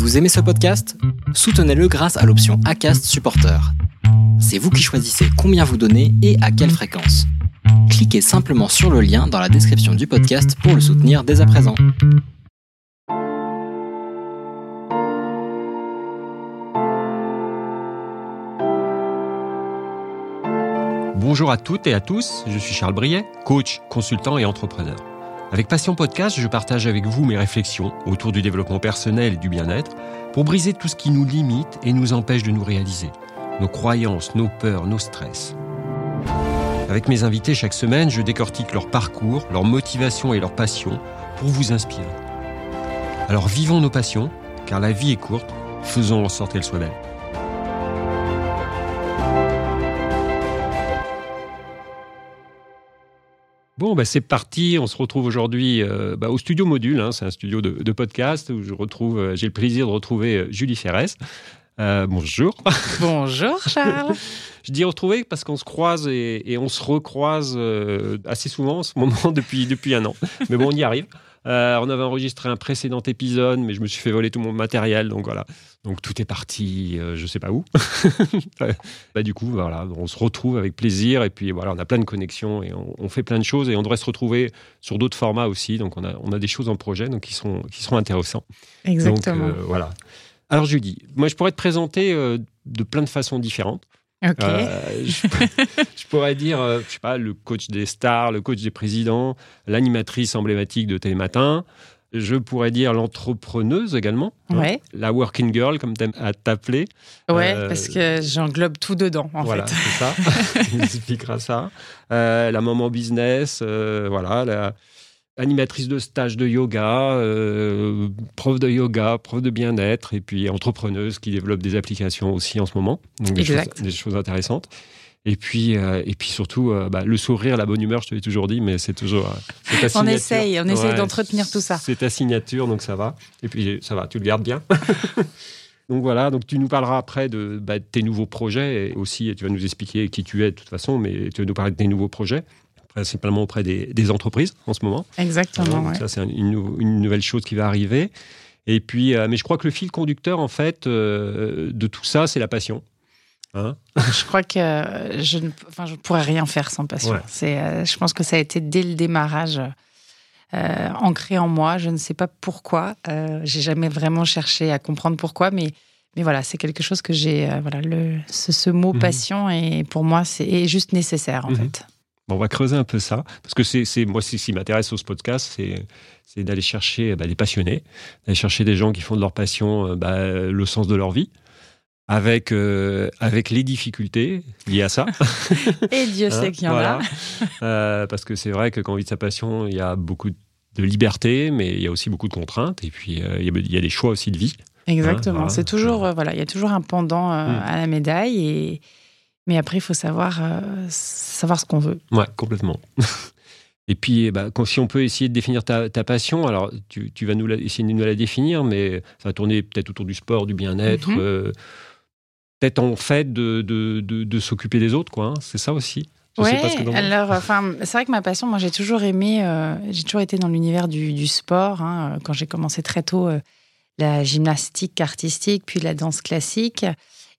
Vous aimez ce podcast? Soutenez-le grâce à l'option ACAST Supporter. C'est vous qui choisissez combien vous donnez et à quelle fréquence. Cliquez simplement sur le lien dans la description du podcast pour le soutenir dès à présent. Bonjour à toutes et à tous, je suis Charles Briet, coach, consultant et entrepreneur. Avec Passion Podcast, je partage avec vous mes réflexions autour du développement personnel et du bien-être pour briser tout ce qui nous limite et nous empêche de nous réaliser, nos croyances, nos peurs, nos stress. Avec mes invités chaque semaine, je décortique leur parcours, leur motivation et leur passion pour vous inspirer. Alors vivons nos passions, car la vie est courte, faisons en sorte qu'elle soit belle. Bon, bah c'est parti. On se retrouve aujourd'hui euh, bah, au studio Module. Hein. c'est un studio de, podcast où je retrouve, euh, j'ai le plaisir de retrouver euh, Julie Ferrès. bonjour. Bonjour Charles. je dis retrouver parce qu'on se croise et, et on se recroise assez souvent en ce moment depuis, depuis un an. Mais bon, on y arrive. On avait enregistré un précédent épisode, mais je me suis fait voler tout mon matériel, donc voilà. Donc tout est parti, euh, je sais pas où. bah, du coup, voilà, on se retrouve avec plaisir et puis voilà, on a plein de connexions et on, fait plein de choses et on devrait se retrouver sur d'autres formats aussi. Donc on a, on a des choses en projet donc qui sont qui seront intéressants. Exactement. Donc, euh, voilà. Alors Julie, moi je pourrais te présenter de plein de façons différentes. Euh, je, pourrais dire, euh, je sais pas, le coach des stars, le coach des présidents, l'animatrice emblématique de Télématin. Je pourrais dire l'entrepreneuse également, hein. la working girl, comme tu aimes à t'appeler. Ouais, euh, parce que j'englobe tout dedans, en voilà, fait. c'est ça. Il expliquera ça. la maman business, voilà, la, animatrice de stage de yoga, euh, prof de yoga, prof de bien-être, et puis entrepreneuse qui développe des applications aussi en ce moment. Donc des, choses, des choses, intéressantes. Et puis, euh, et puis surtout, euh, bah, le sourire, la bonne humeur, je te l'ai toujours dit, mais c'est toujours. on essaye, on essaye d'entretenir tout ça. C'est ta signature, donc ça va. Et puis, ça va, tu le gardes bien. donc voilà, donc tu nous parleras après de, bah, tes nouveaux projets et aussi, tu vas nous expliquer qui tu es de toute façon, mais tu vas nous parler de tes nouveaux projets principalement auprès des, entreprises en ce moment. Exactement. Ça, c'est une, nouvelle chose qui va arriver. Et puis, euh, mais je crois que le fil conducteur, en fait, euh, de tout ça, c'est la passion. Hein je crois que je ne enfin, je pourrais rien faire sans passion. C'est, euh, je pense que ça a été dès le démarrage ancré en moi. Je ne sais pas pourquoi. j'ai jamais vraiment cherché à comprendre pourquoi, mais mais voilà, c'est quelque chose que j'ai. voilà, le, ce, mot mhm. passion et pour moi c'est juste nécessaire en mhm. fait on va creuser un peu ça, parce que c'est moi, ce qui m'intéresse au ce podcast, c'est d'aller chercher bah, des passionnés, d'aller chercher des gens qui font de leur passion euh, bah, le sens de leur vie, avec, euh, avec les difficultés liées à ça. Et Dieu sait hein, qu'il y en a. Euh, parce que c'est vrai que quand on vit de sa passion, il y a beaucoup de liberté, mais il y a aussi beaucoup de contraintes, et puis il y, a, des choix aussi de vie. Exactement. Hein, c'est toujours, voilà, il y a toujours un pendant hmm. à la médaille, et mais après, il faut savoir, euh, savoir ce qu'on veut. Ouais, complètement. Et puis, eh ben, si on peut essayer de définir ta, passion, alors tu, vas nous essayer de nous la définir, mais ça va tourner peut-être autour du sport, du bien-être, mhm. Euh, peut-être en fait de, de, de, s'occuper des autres, quoi. Hein. C'est ça aussi. Oui, alors, enfin, c'est vrai que ma passion, moi, j'ai toujours aimé, euh, j'ai toujours été dans l'univers du, du, sport. Hein, quand j'ai commencé très tôt la gymnastique artistique, puis la danse classique.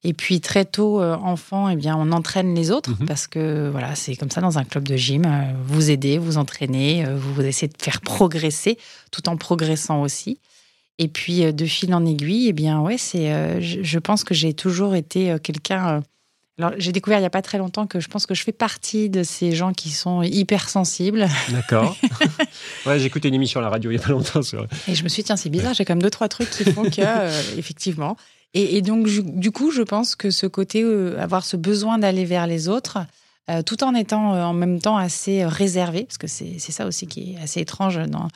Et puis très tôt, euh, enfant, eh bien, on entraîne les autres mhm. parce que voilà, c'est comme ça dans un club de gym. Euh, vous aidez, vous entraînez, euh, vous essayez de faire progresser tout en progressant aussi. Et puis de fil en aiguille, eh bien ouais, c'est. Je, pense que j'ai toujours été quelqu'un. alors j'ai découvert il y a pas très longtemps que je pense que je fais partie de ces gens qui sont hypersensibles. D'accord. ouais, j'ai écouté une émission à la radio il y a pas longtemps. Et je me suis dit tiens c'est bizarre, j'ai quand même deux trois trucs qui font que effectivement. Et, donc, du coup, je pense que ce côté, euh, avoir ce besoin d'aller vers les autres, euh, tout en étant euh, en même temps assez réservé, parce que c'est ça aussi qui est assez étrange dans,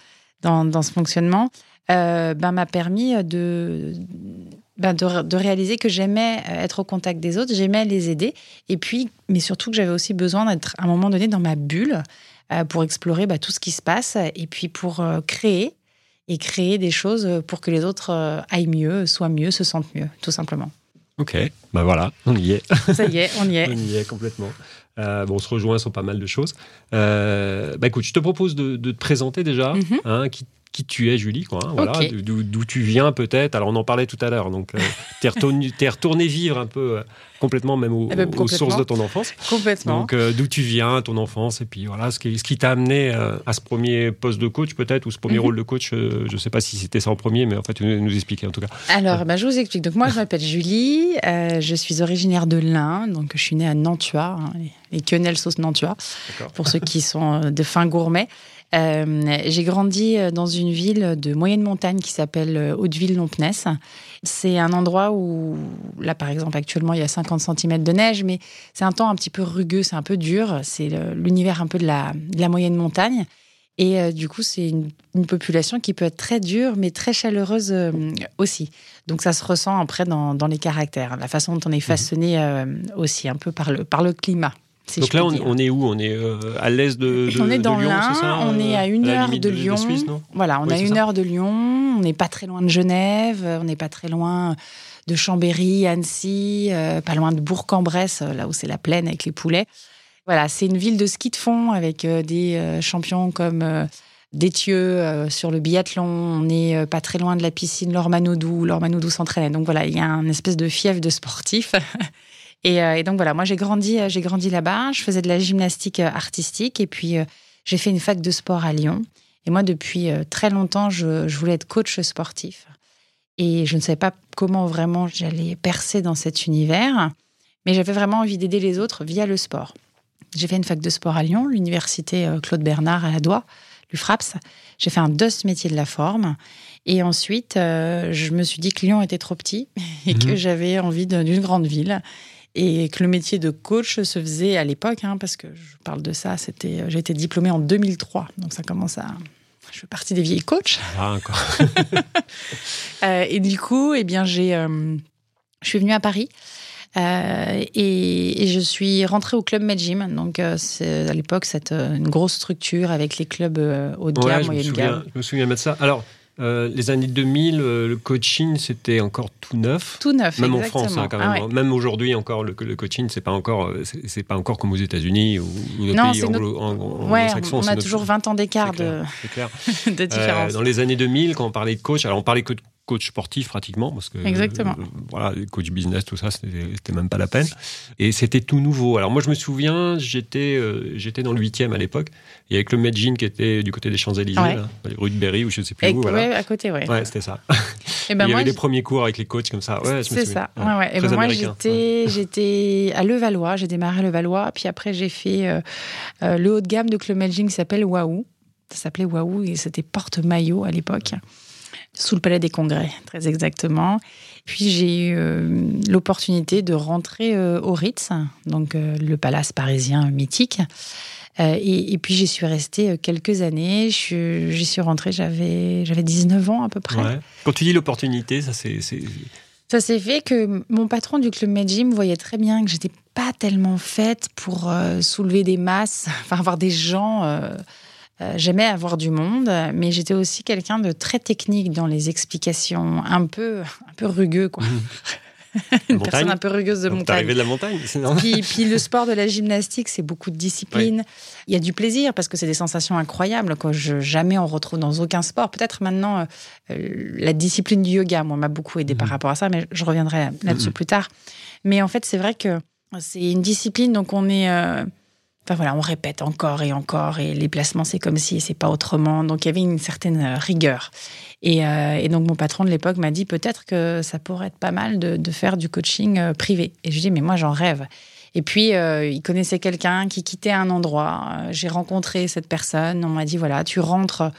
dans, dans ce fonctionnement, ben, m'a permis de, ben, de, de, réaliser que j'aimais être au contact des autres, j'aimais les aider, et puis, mais surtout que j'avais aussi besoin d'être à un moment donné dans ma bulle pour explorer ben, tout ce qui se passe, et puis pour créer et créer des choses pour que les autres euh, aillent mieux, soient mieux, se sentent mieux, tout simplement. Ok, ben voilà, on y est. Ça y est, on y est. on y est complètement. Euh, bon, on se rejoint sur pas mal de choses. Euh, bah écoute, je te propose de, te présenter déjà. Mhm. Hein, qui, qui tu es, Julie, quoi. Hein, voilà, d'où tu viens peut-être. Alors on en parlait tout à l'heure, donc euh, tu es, retourné vivre un peu euh, complètement même eh ben, aux sources de ton enfance. Complètement. Donc euh, d'où tu viens, ton enfance, et puis voilà, ce qui, ce qui t'a amené à ce premier poste de coach peut-être, ou ce premier mhm. rôle de coach, je ne sais pas si c'était ça en premier, mais en fait tu nous expliquer en tout cas. Alors bah, je vous explique. Donc moi je m'appelle Julie, je suis originaire de l'Ain, donc je suis née à Nantua, hein, les quenelles sauce Nantua, pour ceux qui sont de fins gourmets. Euh, j'ai grandi euh, dans une ville de moyenne montagne qui s'appelle euh, Hauteville-Lompness. C'est un endroit où, là par exemple, actuellement il y a 50 cm de neige, mais c'est un temps un petit peu rugueux, c'est un peu dur. C'est l'univers un peu de la, moyenne montagne. Et du coup, c'est une, population qui peut être très dure, mais très chaleureuse aussi. Donc ça se ressent après dans, les caractères, la façon dont on est mmh. façonné aussi, un peu par le, par le climat. Donc là, on, est où? On est euh, à l'est de, On est dans Lyon, On est à une heure de, Lyon. voilà, on est à une heure de Lyon. On n'est pas très loin de Genève. On n'est pas très loin de Chambéry, Annecy, euh, pas loin de Bourg-en-Bresse, là où c'est la plaine avec les poulets. Voilà, c'est une ville de ski de fond avec euh, des champions comme Détieux sur le biathlon. On n'est pas très loin de la piscine Lormanodou. Lormanodou s'entraînait. Donc voilà, il y a un espèce de fief de sportifs. Euh, et, donc voilà, moi j'ai grandi, euh, j'ai grandi là-bas. Je faisais de la gymnastique euh, artistique et puis j'ai fait une fac de sport à Lyon. Et moi, depuis très longtemps, je, voulais être coach sportif. Et je ne savais pas comment vraiment j'allais percer dans cet univers, mais j'avais vraiment envie d'aider les autres via le sport. J'ai fait une fac de sport à Lyon, l'université Claude Bernard à la Doigt, l'UFRAPS. J'ai fait un DOS métier de la forme. Et ensuite, je me suis dit que Lyon était trop petit et que mhm. j'avais envie d'une grande ville et que le métier de coach se faisait à l'époque, hein, parce que je parle de ça, c'était, j'ai été diplômée en 2003, donc ça commence à, je fais partie des vieilles coachs. Ah, encore. Euh, et du coup, eh bien, j'ai, euh, je suis venue à Paris. Euh, et, je suis rentrée au club Medgym. Donc, c'est à l'époque, c'est une grosse structure avec les clubs haut de gamme, moyenne gamme. Je me souviens de ça. Alors, euh, les années 2000, euh, le coaching, c'était encore tout neuf. Tout neuf, Même en France, hein, quand même. Ah même aujourd'hui, encore, le, coaching, c'est pas encore, euh, c'est pas encore comme aux États-Unis ou, ou non, pays anglo, ouais, on, a toujours 20 ans d'écart de, de différence. dans les années 2000, quand on parlait de coach, alors on parlait que de coach sportif pratiquement, parce que Exactement. Euh, voilà, coach business, tout ça, c'était même pas la peine. Et c'était tout nouveau. Alors moi, je me souviens, j'étais euh, j'étais dans le huitième à l'époque, et avec le Medjin qui était du côté des Champs Élysées, rue de Berry ou je sais plus où. Voilà. à côté, ouais. Ouais, c'était ça. Et ben Il y avait les premiers cours avec les coachs comme ça. Ouais, c'est ça. Ouais. Et ben moi, j'étais j'étais à Levallois, j'ai démarré à Levallois, puis après j'ai fait euh, le haut de gamme de Club Medjin qui s'appelle Waouh. Ça s'appelait Waouh et c'était porte-maillot à l'époque sous le Palais des Congrès, très exactement. Puis j'ai eu euh, l'opportunité de rentrer euh, au Ritz, donc euh, le palace parisien mythique. Et, puis j'y suis restée quelques années. J'y suis rentrée, j'avais 19 ans à peu près. Quand tu dis l'opportunité, ça c'est... Ça s'est fait que mon patron du club Medjim voyait très bien que j'étais pas tellement faite pour soulever des masses, enfin avoir des gens euh, j'aimais avoir du monde, mais j'étais aussi quelqu'un de très technique dans les explications, un peu, un peu rugueux, quoi. Mmh. Une personne un peu rugueuse de montagne. arrivé de la montagne, c'est Puis, puis, le sport de la gymnastique, c'est beaucoup de discipline. Il y a du plaisir parce que c'est des sensations incroyables que je, jamais on retrouve dans aucun sport. Peut-être maintenant, euh, la discipline du yoga, moi, m'a beaucoup aidé par mmh. rapport à ça, mais je reviendrai là-dessus mmh. plus tard. Mais en fait, c'est vrai que c'est une discipline, donc on est. Euh, Enfin voilà, on répète encore et encore, et les placements c'est comme si c'est pas autrement. Donc il y avait une certaine euh, rigueur. Euh, et, donc mon patron de l'époque m'a dit peut-être que ça pourrait être pas mal de, faire du coaching euh, privé. Et je dis mais moi j'en rêve. Et puis il connaissait quelqu'un qui quittait un endroit. J'ai rencontré cette personne. On m'a dit voilà, tu rentres,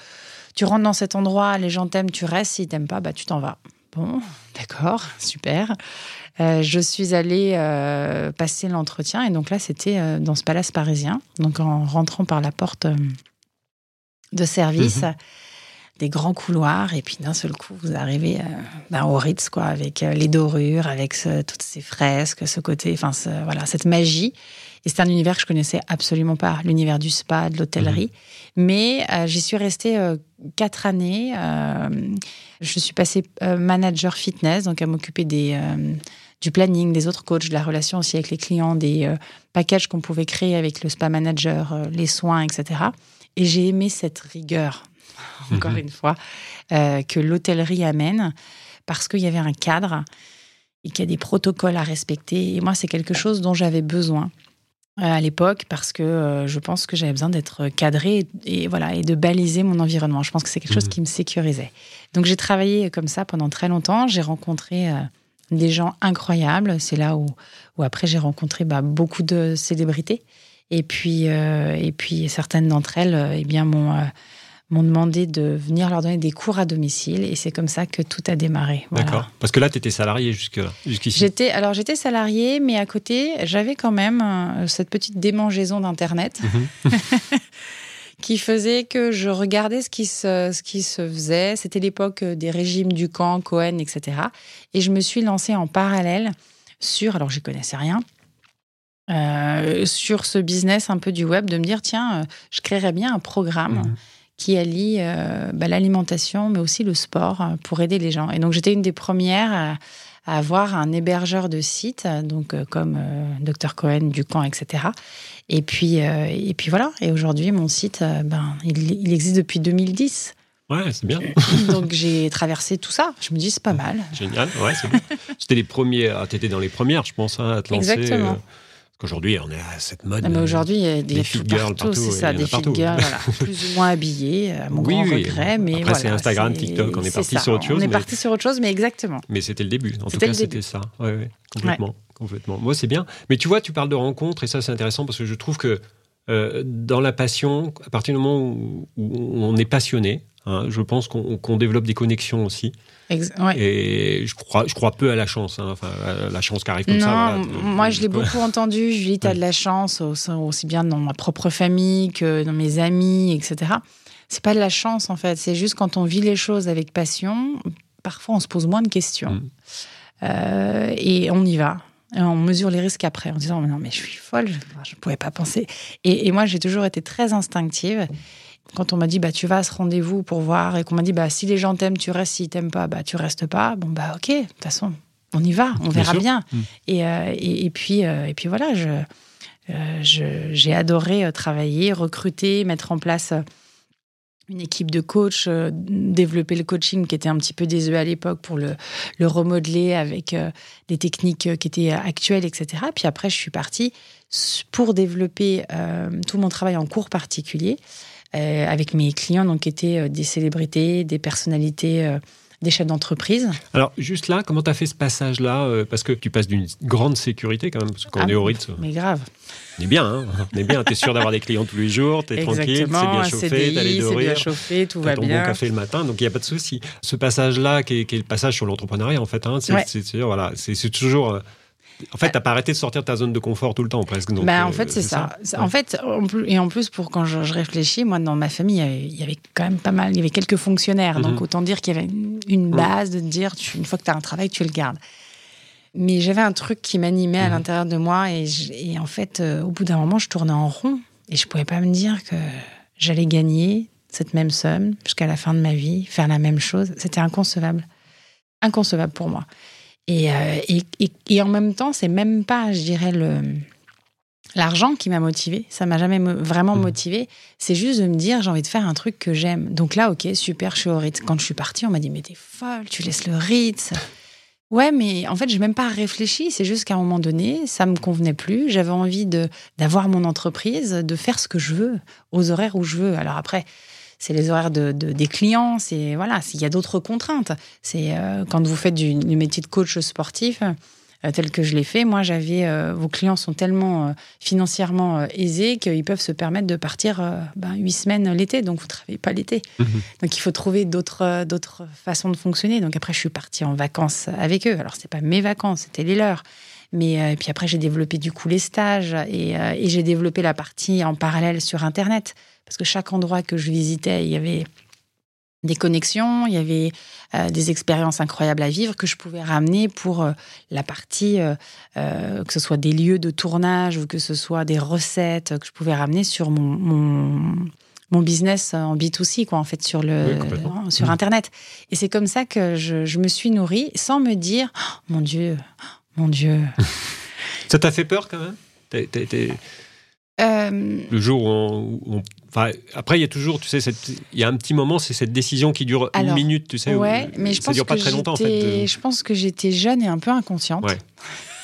tu rentres dans cet endroit, les gens t'aiment, tu restes. S'ils t'aiment pas, bah tu t'en vas. Bon, d'accord, super. Euh, je suis allée euh, passer l'entretien et donc là, c'était euh, dans ce palace parisien. Donc en rentrant par la porte de service, mhm. des grands couloirs et puis d'un seul coup, vous arrivez ben, au Ritz, quoi, avec les dorures, avec toutes ces fresques, ce côté, enfin voilà, cette magie. Et c'est un univers que je connaissais absolument pas, l'univers du spa, de l'hôtellerie. Mhm. Mais j'y suis restée quatre années. je suis passée manager fitness, donc à m'occuper des du planning, des autres coachs, de la relation aussi avec les clients, des euh, packages qu'on pouvait créer avec le spa manager, euh, les soins, etc. Et j'ai aimé cette rigueur, encore Mhm. une fois, euh, que l'hôtellerie amène, parce qu'il y avait un cadre et qu'il y a des protocoles à respecter. Et moi, c'est quelque chose dont j'avais besoin euh, à l'époque, parce que euh, je pense que j'avais besoin d'être cadré et, et voilà et de baliser mon environnement. Je pense que c'est quelque chose Mhm. qui me sécurisait. Donc j'ai travaillé comme ça pendant très longtemps. J'ai rencontré euh, des gens incroyables. C'est là où, où après j'ai rencontré bah, beaucoup de célébrités. Et puis, euh, et puis certaines d'entre elles eh bien, m'ont euh, m'ont demandé de venir leur donner des cours à domicile. Et c'est comme ça que tout a démarré. Voilà. D'accord. Parce que là, tu étais salarié jusqu'ici. J'étais alors j'étais salariée, mais à côté j'avais quand même euh, cette petite démangeaison d'internet Mhm. qui faisait que je regardais ce qui se ce qui se faisait. C'était l'époque euh, des régimes du camp Cohen, etc. Et je me suis lancée en parallèle sur alors j'y connaissais rien. euh, sur ce business un peu du web, de me dire tiens, je créerais bien un programme Mhm. Qui allie euh, bah, l'alimentation, mais aussi le sport euh, pour aider les gens. Et donc, j'étais une des premières à, à avoir un hébergeur de site, donc euh, comme euh, Dr Cohen, Ducamp, etc. Et puis, et puis voilà. Et aujourd'hui, mon site, ben, il, il existe depuis 2010. Ouais, c'est bien. donc, j'ai traversé tout ça. Je me dis, c'est pas mal. Génial. Ouais, c'est bien. C'était les premiers. Ah, t'étais dans les premières, je pense, hein, à te lancer. Exactement. Euh, qu'aujourd'hui, on est à cette mode. Mais euh, aujourd'hui, il y a des, des filles girls partout, partout, c'est ça, des partout. girls, voilà, plus ou moins habillées, à mon Oui, grand oui. regret. Mais Après, voilà, c'est Instagram, TikTok, on est parti ça. sur autre chose, On est mais- parti sur autre chose, mais exactement. Mais c'était le début. En tout cas, c'était ça. Ouais, ouais, complètement, complètement. Moi, c'est bien. Mais tu vois, tu parles de rencontres et ça, c'est intéressant parce que je trouve que euh, dans la passion, à partir du moment où, où on est passionné, hein, je pense qu'on développe des connexions aussi. Ex- ouais. Et je crois, je crois peu à la chance. hein. Enfin, à la chance qui arrive comme non, ça. voilà. moi je l'ai beaucoup entendu. Julie, tu as de la chance, au- aussi bien dans ma propre famille que dans mes amis, etc. C'est pas de la chance en fait. C'est juste quand on vit les choses avec passion, parfois on se pose moins de questions. Mm. Euh, et on y va. Et on mesure les risques après en disant non mais je suis folle, je ne pouvais pas penser. Et, et moi j'ai toujours été très instinctive. Quand on m'a dit bah tu vas à ce rendez-vous pour voir et qu'on m'a dit bah si les gens t'aiment tu restes, s'ils t'aiment pas bah tu restes pas. Bon bah ok de toute façon on y va, on Bien verra sûr. bien. Mm. Et, euh, et, et puis euh, et puis voilà je euh, je- j'ai adoré euh, travailler, recruter, mettre en place euh, une équipe de coachs, euh, développer le coaching qui était un petit peu désuet à l'époque pour le, le remodeler avec euh, des techniques euh, qui étaient actuelles, etc. Puis après, je suis partie pour développer tout mon travail en cours particulier avec mes clients, donc qui étaient des célébrités, des personnalités, des chefs d'entreprise. Alors, juste là, comment tu as fait ce passage-là euh, Parce que tu passes d'une grande sécurité quand même, parce qu'on Ah, est au Ritz, Mais grave. on est bien, hein on est bien. T'es sûr d'avoir des clients tous les jours, t'es tranquille, c'est bien chauffé, CDI, t'as les c'est bien chauffé, tout va ton bien. bon café le matin, donc il n'y a pas de souci. Ce passage-là, qui est, qui est le passage sur l'entrepreneuriat, en fait, hein, c'est Ouais. voilà, toujours. En fait, t'as pas arrêté de sortir de ta zone de confort tout le temps, presque. Donc, bah, en euh, fait, c'est ça. Ouais. En fait, et en plus, pour quand je, je réfléchis, moi, dans ma famille, il y, avait, quand même pas mal, il y avait quelques fonctionnaires. Donc, Mhm. autant dire qu'il y avait une, une base de dire, tu- une fois que tu as un travail, tu le gardes. Mais j'avais un truc qui m'animait à Mhm. l'intérieur de moi. Et, je- et en fait, euh, au bout d'un moment, je tournais en rond. Et je pouvais pas me dire que j'allais gagner cette même somme jusqu'à la fin de ma vie, faire la même chose. C'était inconcevable. Inconcevable pour moi. Et, euh, et, et- et en même temps, c'est même pas, je dirais, le l'argent qui m'a motivée. Ça m'a jamais vraiment Mhm. motivée. C'est juste de me dire, j'ai envie de faire un truc que j'aime. Donc là, ok, super, je suis au Ritz. Quand je suis partie, on m'a dit, mais t'es folle, tu laisses le Ritz. Ouais, mais en fait, j'ai même pas réfléchi. C'est juste qu'à un moment donné, ça me convenait plus. J'avais envie de d'avoir mon entreprise, de faire ce que je veux, aux horaires où je veux. Alors après, c'est les horaires de, de- des clients. C'est voilà, s'il y a d'autres contraintes. C'est euh, quand vous faites du, du métier de coach sportif. euh, tel que je l'ai fait, moi j'avais euh, vos clients sont tellement financièrement aisés qu'ils peuvent se permettre de partir ben, huit semaines l'été, donc vous travaillez pas l'été. Mhm. Donc il faut trouver d'autres d'autres façons de fonctionner. Donc après je suis partie en vacances avec eux. Alors c'est pas mes vacances, c'était les leurs. Mais euh, puis après j'ai développé du coup les stages et, euh, et j'ai développé la partie en parallèle sur internet parce que chaque endroit que je visitais, il y avait des connexions, il y avait euh, des expériences incroyables à vivre que je pouvais ramener pour euh, la partie, euh, que ce soit des lieux de tournage ou que ce soit des recettes que je pouvais ramener sur mon, mon, mon business en B2C, quoi, en fait, sur, le, Oui, sur Mhm. Internet. Et c'est comme ça que je, je me suis nourrie sans me dire, Oh, mon Dieu, mon Dieu. Ça t'a fait peur quand même? Euh, Le jour où on, où on- après, il y a toujours, tu sais, il y a un petit moment, c'est cette décision qui dure une minute, tu sais. Ouais, mais je ça dure pas très longtemps en fait. Je pense que j'étais jeune et un peu inconsciente. Ouais.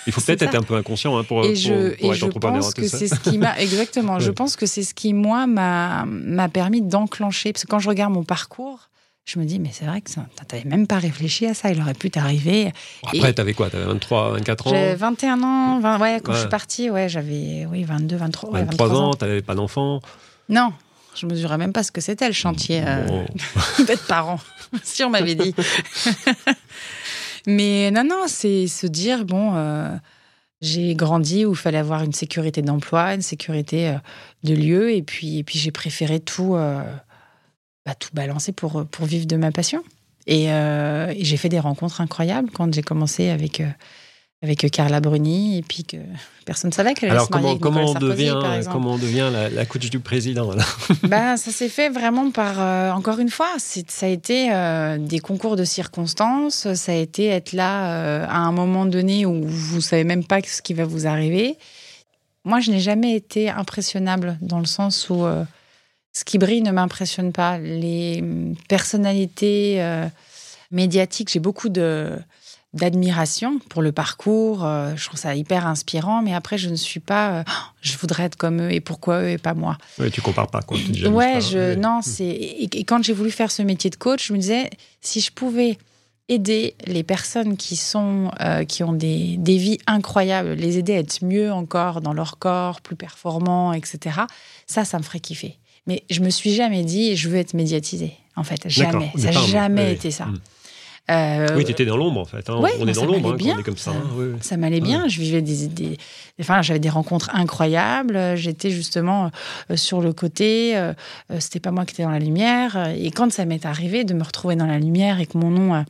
Il faut peut-être être un peu inconscient hein, pour, et je, pour, je pense que c'est ce qui m'a exactement. Je pense que c'est ce qui moi m'a m'a permis d'enclencher parce que quand je regarde mon parcours, je me dis, mais c'est vrai que tu n'avais même pas réfléchi à ça, il aurait pu t'arriver. Après, tu avais quoi? Tu avais 23, 24 ans? J'avais 21 ans, 20, ouais, quand je suis partie, ouais, j'avais oui, 22, 23, 23, ans. tu n'avais pas d'enfant? Non, je ne mesurais même pas ce que c'était le chantier euh, d'être parent, si on m'avait dit. mais non, non, c'est se dire, bon, euh, j'ai grandi où il fallait avoir une sécurité d'emploi, une sécurité euh, de lieu, et puis, et puis j'ai préféré tout bah, tout balancer pour, pour vivre de ma passion. Euh, et, j'ai fait des rencontres incroyables quand j'ai commencé avec, euh, avec Carla Bruni et puis que personne ne savait qu'elle allait se marier avec comment, on devient, comment on devient la, la coach du président bah, Ça s'est fait vraiment par, euh, encore une fois, ça a été des concours de circonstances, ça a été être là à un moment donné où vous ne savez même pas ce qui va vous arriver. Moi, je n'ai jamais été impressionnable dans le sens où ce qui brille ne m'impressionne pas. Les personnalités euh, médiatiques, j'ai beaucoup de d'admiration pour le parcours. Euh, je trouve ça hyper inspirant, mais après, je ne suis pas. Euh, je voudrais être comme eux et pourquoi eux et pas moi. Oui, tu compares pas quoi. Ouais, je, non, c'est. Et, quand j'ai voulu faire ce métier de coach, je me disais si je pouvais aider les personnes qui sont qui ont des, des vies incroyables, les aider à être mieux encore dans leur corps, plus performants, etc. Ça, ça me ferait kiffer. Mais je me suis jamais dit, je veux être médiatisée, en fait. Jamais. Ça n'a jamais été ça. Hmm. Euh, oui, tu étais dans l'ombre, en fait. Hein. on est dans l'ombre, hein, on est comme ça. Ça, hein. m'allait bien. Je vivais des, Enfin, j'avais des rencontres incroyables. J'étais justement euh, sur le côté. Euh, c'était pas moi qui étais dans la lumière. Et quand ça m'est arrivé de me retrouver dans la lumière et que mon nom a,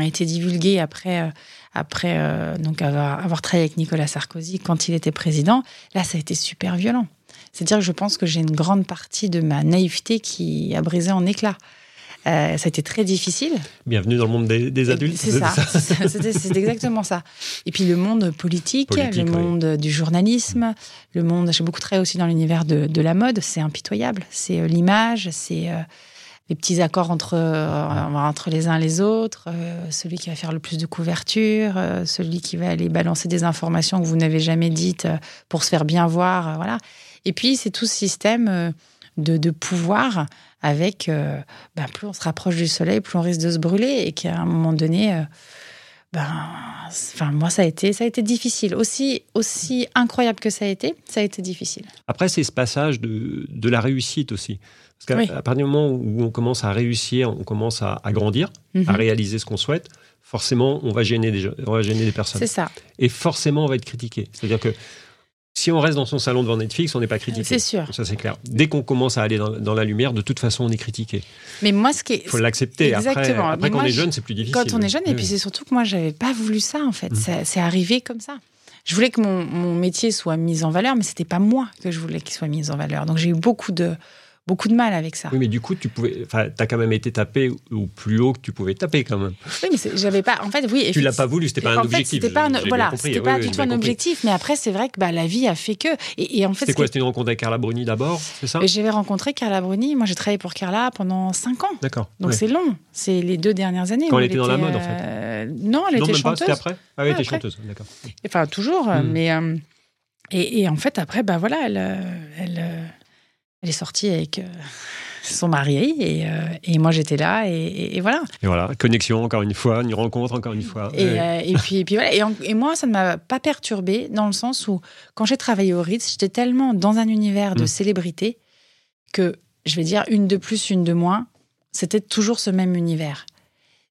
été divulgué après, après donc avoir, avoir travaillé avec Nicolas Sarkozy quand il était président, là, ça a été super violent. C'est-à-dire que je pense que j'ai une grande partie de ma naïveté qui a brisé en éclats. Euh, ça a été très difficile. Bienvenue dans le monde des, adultes. C'est ça, c'est exactement ça. Et puis le monde politique, le monde du journalisme, le monde, j'ai beaucoup travaillé aussi dans l'univers de, la mode, c'est impitoyable. C'est euh, l'image, c'est euh, les petits accords entre, entre les uns et les autres, celui qui va faire le plus de couverture, celui qui va aller balancer des informations que vous n'avez jamais dites pour se faire bien voir, voilà. Et puis, c'est tout ce système euh, de, pouvoir avec, euh, ben, plus on se rapproche du soleil, plus on risque de se brûler et qu'à un moment donné, euh, ben, enfin, moi, ça a été, ça a été difficile. Aussi, aussi incroyable que ça a été, ça a été difficile. Après, c'est ce passage de, de la réussite aussi. Parce qu'à partir du moment où on commence à réussir, on commence à, grandir, à mhm. réaliser ce qu'on souhaite, forcément, on va gêner des, on va gêner des personnes. C'est ça. Et forcément, on va être critiqué. C'est-à-dire que si on reste dans son salon devant Netflix, on n'est pas critiqué. C'est sûr. Ça, c'est clair. Dès qu'on commence à aller dans, la lumière, de toute façon, on est critiqué. Mais moi, ce qui Il faut l'accepter. Exactement. Après, quand on est jeune, c'est plus difficile. Quand on est jeune, et puis c'est surtout que moi, j'avais pas voulu ça, en fait. Mmh. C'est arrivé comme ça. Je voulais que mon, mon, métier soit mis en valeur, mais c'était pas moi que je voulais qu'il soit mis en valeur. Donc, j'ai eu beaucoup de beaucoup de mal avec ça. Oui, mais du coup, tu pouvais, enfin, as quand même été tapé au plus haut que tu pouvais taper quand même. Oui, mais j'avais pas, en fait, oui. Tu l'as pas voulu, c'était pas un objectif. C'était pas, un, voilà, c'était pas du tout un objectif, mais après, c'est vrai que bah, la vie a fait que. Et, en fait, c'était quoi C'était une rencontre avec Carla Bruni d'abord, c'est ça? J'avais rencontré Carla Bruni. Moi, j'ai travaillé pour Carla pendant 5 ans. D'accord. Donc c'est long. C'est les deux dernières années. Quand elle était dans la mode, en fait. Euh, non, elle était chanteuse. C'était après? Ah oui, elle était chanteuse. D'accord. Enfin, toujours, hmm. mais. Euh, et, en fait, après, bah voilà, elle, euh, elle, elle est sortie avec sont mariés et, euh, et moi j'étais là et, voilà. Et voilà, connexion encore une fois, une rencontre encore une fois. Et, euh, puis, et puis voilà. Et, moi ça ne m'a pas perturbé dans le sens où quand j'ai travaillé au Ritz, j'étais tellement dans un univers de mm. célébrité que je vais dire une de plus, une de moins, c'était toujours ce même univers.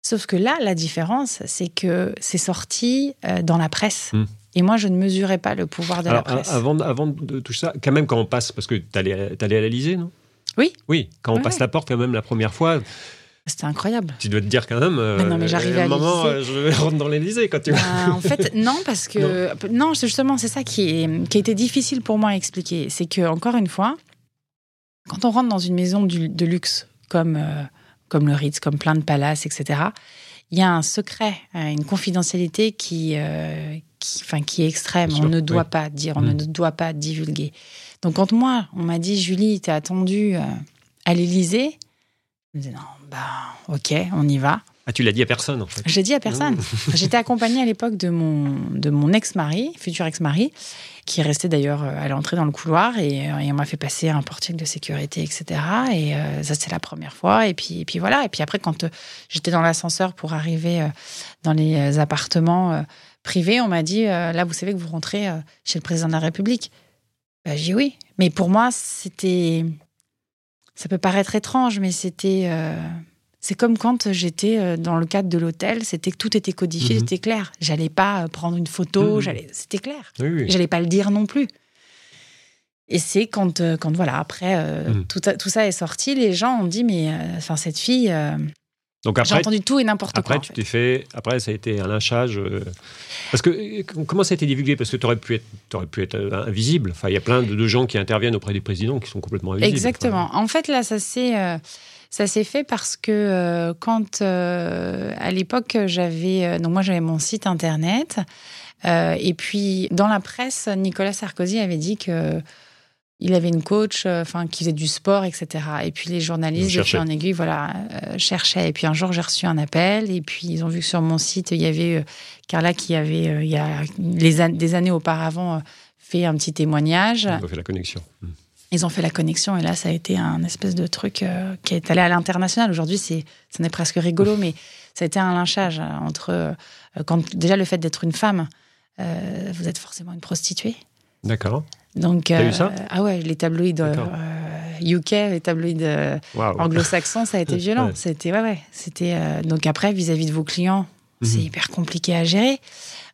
Sauf que là, la différence, c'est que c'est sorti euh, dans la presse. Mm. Et moi, je ne mesurais pas le pouvoir de la presse. Avant, avant de tout ça, quand même, quand on passe, parce que tu allais, allais à l'Elysée, non? Oui. Oui, quand on passe la porte, quand même, la première fois. C'était incroyable. Tu dois te dire quand même. mais non, mais j'arrivais à, un moment, euh, je rentre dans l'Élysée quand tu. Bah, en fait, non, parce que non, justement c'est ça qui, est, qui a été difficile pour moi à expliquer. C'est que encore une fois, quand on rentre dans une maison de luxe comme euh, comme le Ritz, comme plein de palaces, etc. Il y a un secret, euh, une confidentialité qui, qui, enfin, qui est extrême. on ne doit pas dire, on ne mm. doit pas divulguer. Donc quand moi, on m'a dit, Julie, t'es attendue à l'Élysée, je me disais, non, bah, ok, on y va. Ah, tu l'as dit à personne, en fait Je l'ai dit à personne. J'étais accompagnée à l'époque de mon, de mon ex-mari, futur ex-mari, qui restait d'ailleurs à l'entrée dans le couloir et, on m'a fait passer un portique de sécurité, etc. Et ça, c'était la première fois. Et puis, et puis voilà. Et puis après, quand j'étais dans l'ascenseur pour arriver dans les appartements privés, on m'a dit, là, vous savez que vous rentrez chez le président de la République. Bah, j'ai dit oui. Mais pour moi, c'était ça peut paraître étrange, mais c'était. Euh, c'est comme quand j'étais euh, dans le cadre de l'hôtel, c'était que tout était codifié, mhm. c'était clair. J'allais pas euh, prendre une photo, mhm. j'allais, c'était clair. Oui, J'allais pas le dire non plus. Et c'est quand, quand voilà, après mhm. tout, tout, ça est sorti, les gens ont dit mais enfin cette fille, donc après, j'ai entendu tout et n'importe quoi. Après, tu t'es fait. Après, ça a été un lynchage. Euh, parce que euh, comment ça a été divulgué? Parce que tu aurais pu être, aurais pu être euh, invisible. Enfin, il y a plein de, gens qui interviennent auprès des présidents qui sont complètement invisibles. Exactement. En fait, là, ça s'est. ça s'est fait parce que quand à l'époque j'avais donc moi j'avais mon site internet et puis dans la presse Nicolas Sarkozy avait dit que il avait une coach, euh, enfin, qui faisait du sport, etc. Et puis les journalistes, de en aiguille, voilà, euh, cherchaient. Et puis un jour, j'ai reçu un appel. Et puis ils ont vu que sur mon site, il y avait euh, Carla qui avait, il y a les des années auparavant, fait un petit témoignage. Ils ont fait la connexion. Ils ont fait la connexion. Et là, ça a été un espèce de truc qui est allé à l'international. Aujourd'hui, c'est, ça n'est presque rigolo, mais ça a été un lynchage entre, quand déjà le fait d'être une femme, vous êtes forcément une prostituée. D'accord. Donc, T'as eu ça euh, ah ouais, les tabloïds UK, euh, les tabloïds euh, anglo-saxons, ça a été violent. C'était ouais, ouais. C'était donc après vis-à-vis de vos clients, c'est mhm. hyper compliqué à gérer.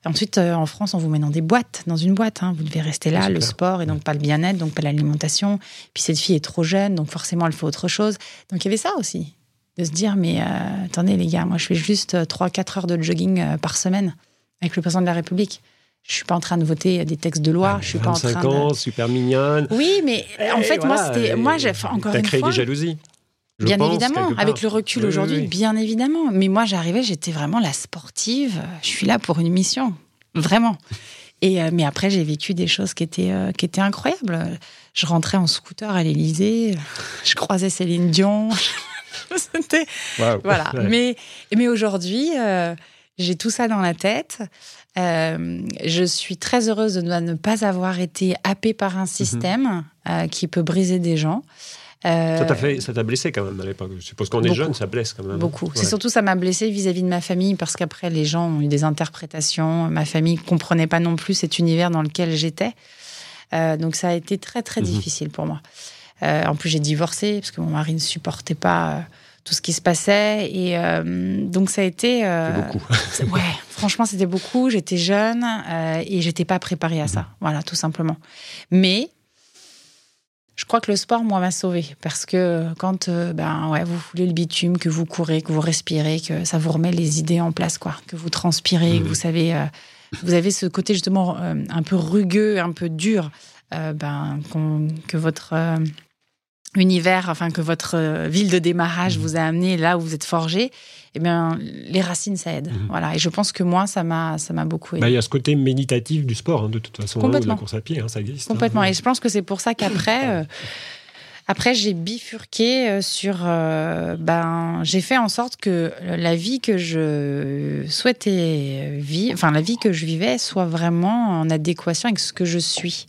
Ensuite, en France, on vous met dans des boîtes, dans une boîte. Hein. Vous devez rester là, le sport et donc pas le bien-être, donc pas l'alimentation. Puis cette fille est trop jeune, donc forcément elle fait autre chose. Donc il y avait ça aussi, de se dire mais attendez les gars, moi je fais juste 3-4 heures de jogging par semaine avec le président de la République. Je suis pas en train de voter des textes de loi. Ah, je suis pas en train ans, super mignonne. Oui, mais en fait, moi, c'était, moi, j'ai encore une créé des jalousies. bien évidemment, avec le recul aujourd'hui, bien évidemment. Mais moi, j'arrivais, j'étais vraiment la sportive. Je suis là pour une mission, vraiment. Et euh, mais après, j'ai vécu des choses qui étaient euh, qui étaient incroyables. Je rentrais en scooter à l'Élysée, je croisais Céline Dion. C'était voilà. Mais mais aujourd'hui, euh, j'ai tout ça dans la tête. Euh, je suis très heureuse de ne pas avoir été happée par un système euh, qui peut briser des gens. Euh, ça t'a blessé quand même à l'époque. Je suppose qu'on est jeune, ça blesse quand même. Beaucoup. C'est surtout ça m'a blessé vis-à-vis de ma famille parce qu'après les gens ont eu des interprétations. Ma famille comprenait pas non plus cet univers dans lequel j'étais. donc ça a été très très mhm. difficile pour moi. en plus j'ai divorcé parce que mon mari ne supportait pas tout ce qui se passait. Et euh, donc ça a été... Euh, beaucoup. ouais, franchement, c'était beaucoup. J'étais jeune euh, et j'étais pas préparée à ça. Voilà, tout simplement. Mais je crois que le sport, moi, m'a sauvé Parce que quand ben, ouais, vous foulez le bitume, que vous courez, que vous respirez, que ça vous remet les idées en place, quoi. Que vous transpirez, que vous savez... vous avez ce côté justement un peu rugueux, un peu dur, ben, que votre univers, enfin que votre euh, ville de démarrage mmh. vous a amené là où vous êtes forgé, eh bien les racines ça aide. Mmh. Voilà. Et je pense que moi ça m'a ça m'a beaucoup aidé. Bah, il y a ce côté méditatif du sport hein, de toute façon, hein, de la course à pied, hein, ça existe. Complètement. Et je pense que c'est pour ça qu'après. Euh, après, j'ai bifurqué euh, sur. ben, j'ai fait en sorte que la vie que je souhaitais vivre, enfin la vie que je vivais, soit vraiment en adéquation avec ce que je suis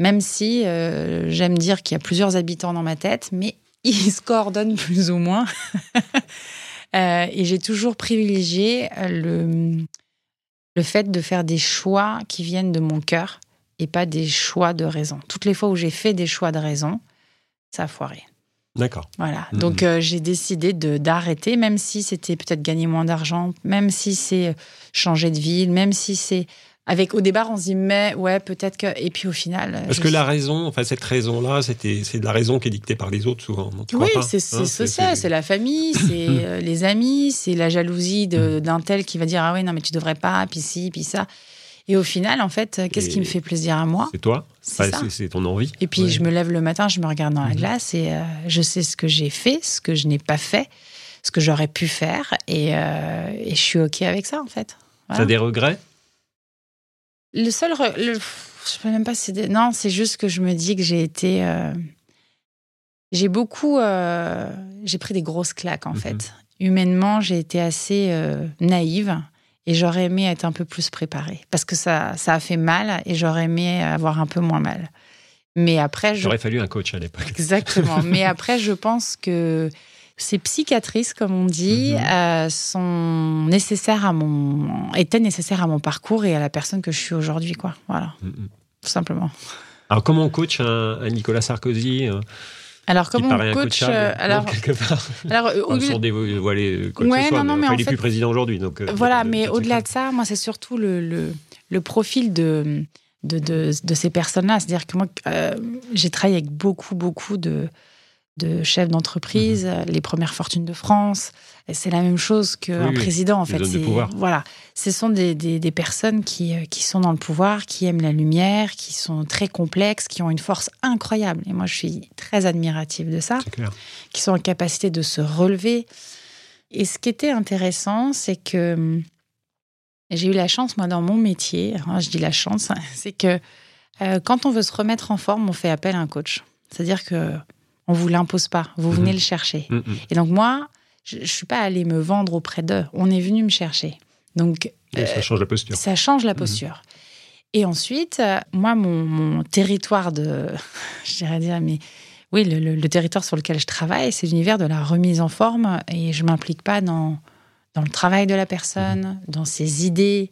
même si euh, j'aime dire qu'il y a plusieurs habitants dans ma tête, mais ils se coordonnent plus ou moins. Euh, et j'ai toujours privilégié le, le fait de faire des choix qui viennent de mon cœur et pas des choix de raison. Toutes les fois où j'ai fait des choix de raison, ça a foiré. D'accord. Voilà. Mm-hmm. Donc euh, j'ai décidé de d'arrêter, même si c'était peut-être gagner moins d'argent, même si c'est changer de ville, même si c'est avec au départ, on se dit mais ouais peut-être que et puis au final. Parce que la raison, enfin cette raison-là, c'était c'est de la raison qui est dictée par les autres souvent. oui, c'est hein, social, c'est la famille, c'est euh, les amis, c'est la jalousie mm. d'un tel qui va dire ah ouais non mais tu devrais pas, puis ci, puis ça. Et au final, en fait, qu'est-ce qui me fait plaisir à moi? C'est toi, c'est ton envie. Et puis je me lève le matin, je me regarde dans la mm-hmm. glace et euh, je sais ce que j'ai fait, ce que je n'ai pas fait, ce que j'aurais pu faire, et, euh, et, je suis ok avec ça en fait. Voilà. T'as des regrets? Le seul. Le, je sais même pas si c'est. Non, c'est juste que je me dis que j'ai été. Euh, j'ai beaucoup. Euh, j'ai pris des grosses claques, en mhm. fait. Humainement, j'ai été assez euh, naïve et j'aurais aimé être un peu plus préparée parce que ça, ça a fait mal et j'aurais aimé avoir un peu moins mal. Mais après. J'aurais fallu un coach à l'époque. Exactement. Mais après, je pense que ces psychiatrices, comme on dit, mhm. euh, sont nécessaires à mon, étaient nécessaires à mon parcours et à la personne que je suis aujourd'hui, quoi. Voilà, mhm. tout simplement. Alors, comment on coach un, Nicolas Sarkozy euh, alors, comment on coach euh, alors, quelque part. alors, sans dévoiler quoi ouais, que ce soit, non, mais, il n'est plus président aujourd'hui. Donc, voilà, mais au-delà de ça, moi, c'est surtout le, le, le, profil de, de, de, de ces personnes-là. C'est-à-dire que moi, j'ai travaillé avec beaucoup, beaucoup de, de chefs d'entreprise, mhm. les premières fortunes de France. C'est la même chose qu'un président, en fait. Voilà. Ce sont des, des, personnes qui, euh, qui sont dans le pouvoir, qui aiment la lumière, qui sont très complexes, qui ont une force incroyable. Et moi, je suis très admirative de ça. Qui sont en capacité de se relever. Et ce qui était intéressant, c'est que hum, j'ai eu la chance, moi, dans mon métier, hein, je dis la chance, c'est que euh, quand on veut se remettre en forme, on fait appel à un coach. C'est-à-dire que on vous l'impose pas. Vous venez mhm. le chercher. Mhm. Et donc moi, je, ne suis pas allée me vendre auprès d'eux. On est venu me chercher. Donc ça euh, change la posture. Ça change la mhm. posture. Et ensuite, euh, moi, mon, territoire de, je dirais dire, mais oui, le, territoire sur lequel je travaille, c'est l'univers de la remise en forme et je m'implique pas dans dans le travail de la personne, dans ses idées.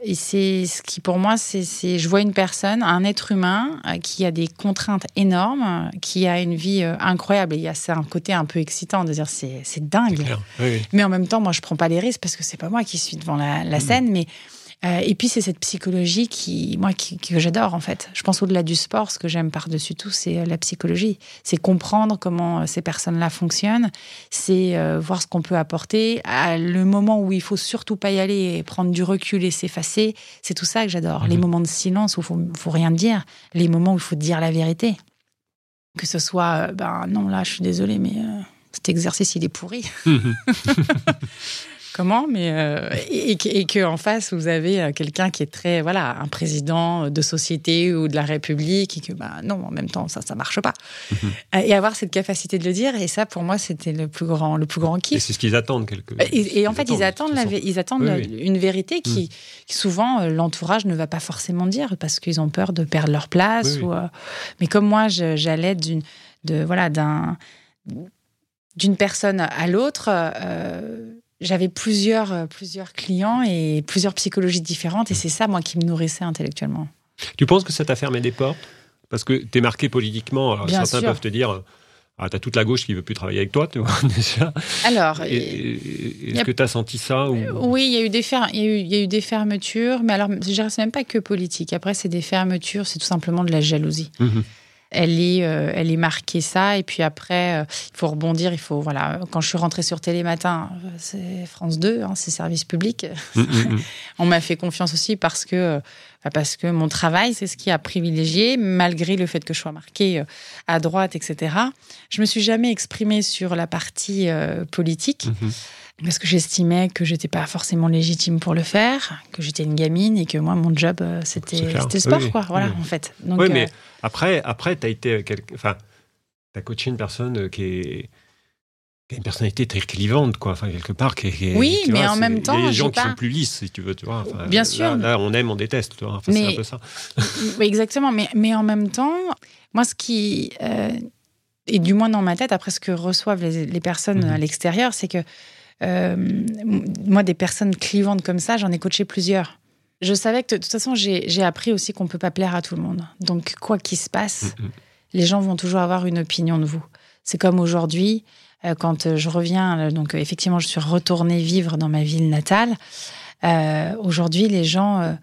Et c'est ce qui, pour moi, c'est, je vois une personne, un être humain euh, qui a des contraintes énormes, qui a une vie euh, incroyable. Et il y a un côté un peu excitant de dire c'est, c'est dingue. Mais en même temps, moi, je prends pas les risques parce que c'est pas moi qui suis devant la, la mm. scène, mais euh, et puis c'est cette psychologie qui, moi, qui, que j'adore en fait. Je pense au-delà du sport, ce que j'aime par-dessus tout, c'est euh, la psychologie. C'est comprendre comment euh, ces personnes-là fonctionnent, c'est voir ce qu'on peut apporter. À le moment où il faut surtout pas y aller et prendre du recul et s'effacer, c'est tout ça que j'adore. Les mhm. moments de silence où il faut, faut rien dire, les moments où il faut dire la vérité. Que ce soit, ben non, là, je suis désolée, mais cet exercice, il est pourri. Comment, mais euh, et, et, que en face vous avez euh, quelqu'un qui est très voilà un président de société ou de la République et que bah non en même temps ça ça marche pas mhm. euh, et avoir cette capacité de le dire et ça pour moi c'était le plus grand le plus grand kiff. Et c'est ce qu'ils attendent quelque. Et, en fait ils attendent la, ils attendent une vérité qui, mhm. souvent l'entourage ne va pas forcément dire parce qu'ils ont peur de perdre leur place ou mais comme moi j'allais d'une de voilà d'un d'une personne à l'autre j'avais plusieurs, euh, plusieurs clients et plusieurs psychologies différentes, et c'est ça, moi, qui me nourrissait intellectuellement. Tu penses que ça t'a fermé des portes? Parce que tu es marqué politiquement, alors certains peuvent te dire. Ah, tu as toute la gauche qui veut plus travailler avec toi, tu vois, déjà. Alors, est-ce que tu as senti ça ou... Euh, oui, il y, a eu des il, y a eu, il y a eu des fermetures, mais alors, je dirais, même pas que politique. Après, c'est des fermetures, c'est tout simplement de la jalousie. Mmh elle est, euh, elle est marquée ça. Et puis après, euh, il faut rebondir. Il faut, voilà, quand je suis rentrée sur Télématin, euh, c'est France 2, hein, c'est service public. Mm, mm, mm. On m'a fait confiance aussi parce que, parce que mon travail, c'est ce qui a privilégié, malgré le fait que je sois marquée à droite, etc. Je me suis jamais exprimée sur la partie politique. Mm-hmm parce que j'estimais que j'étais pas forcément légitime pour le faire, que j'étais une gamine et que moi mon job euh, c'était le sport quoi, voilà en fait. Donc, oui, mais euh, après après tu as été enfin tu as coaché une personne euh, qui est qui a une personnalité très clivante, quoi. Enfin, quelque part, qui, oui, mais en même temps, il y a des gens qui sont plus lisses, si tu veux, tu vois. Bien sûr. Là, on aime, on déteste, tu vois. Enfin, c'est un peu ça. oui, exactement. Mais, mais en même temps, moi, ce qui, et du moins dans ma tête, après ce que reçoivent les, les personnes mhm. à l'extérieur, c'est que euh, moi, des personnes clivantes comme ça, j'en ai coaché plusieurs. Je savais que de toute façon, j'ai appris aussi qu'on ne peut pas plaire à tout le monde. Donc, quoi qu'il se passe, mm-hmm. les gens vont toujours avoir une opinion de vous. C'est comme aujourd'hui, euh, quand je reviens, euh, donc effectivement, je suis retournée vivre dans ma ville natale. aujourd'hui, les gens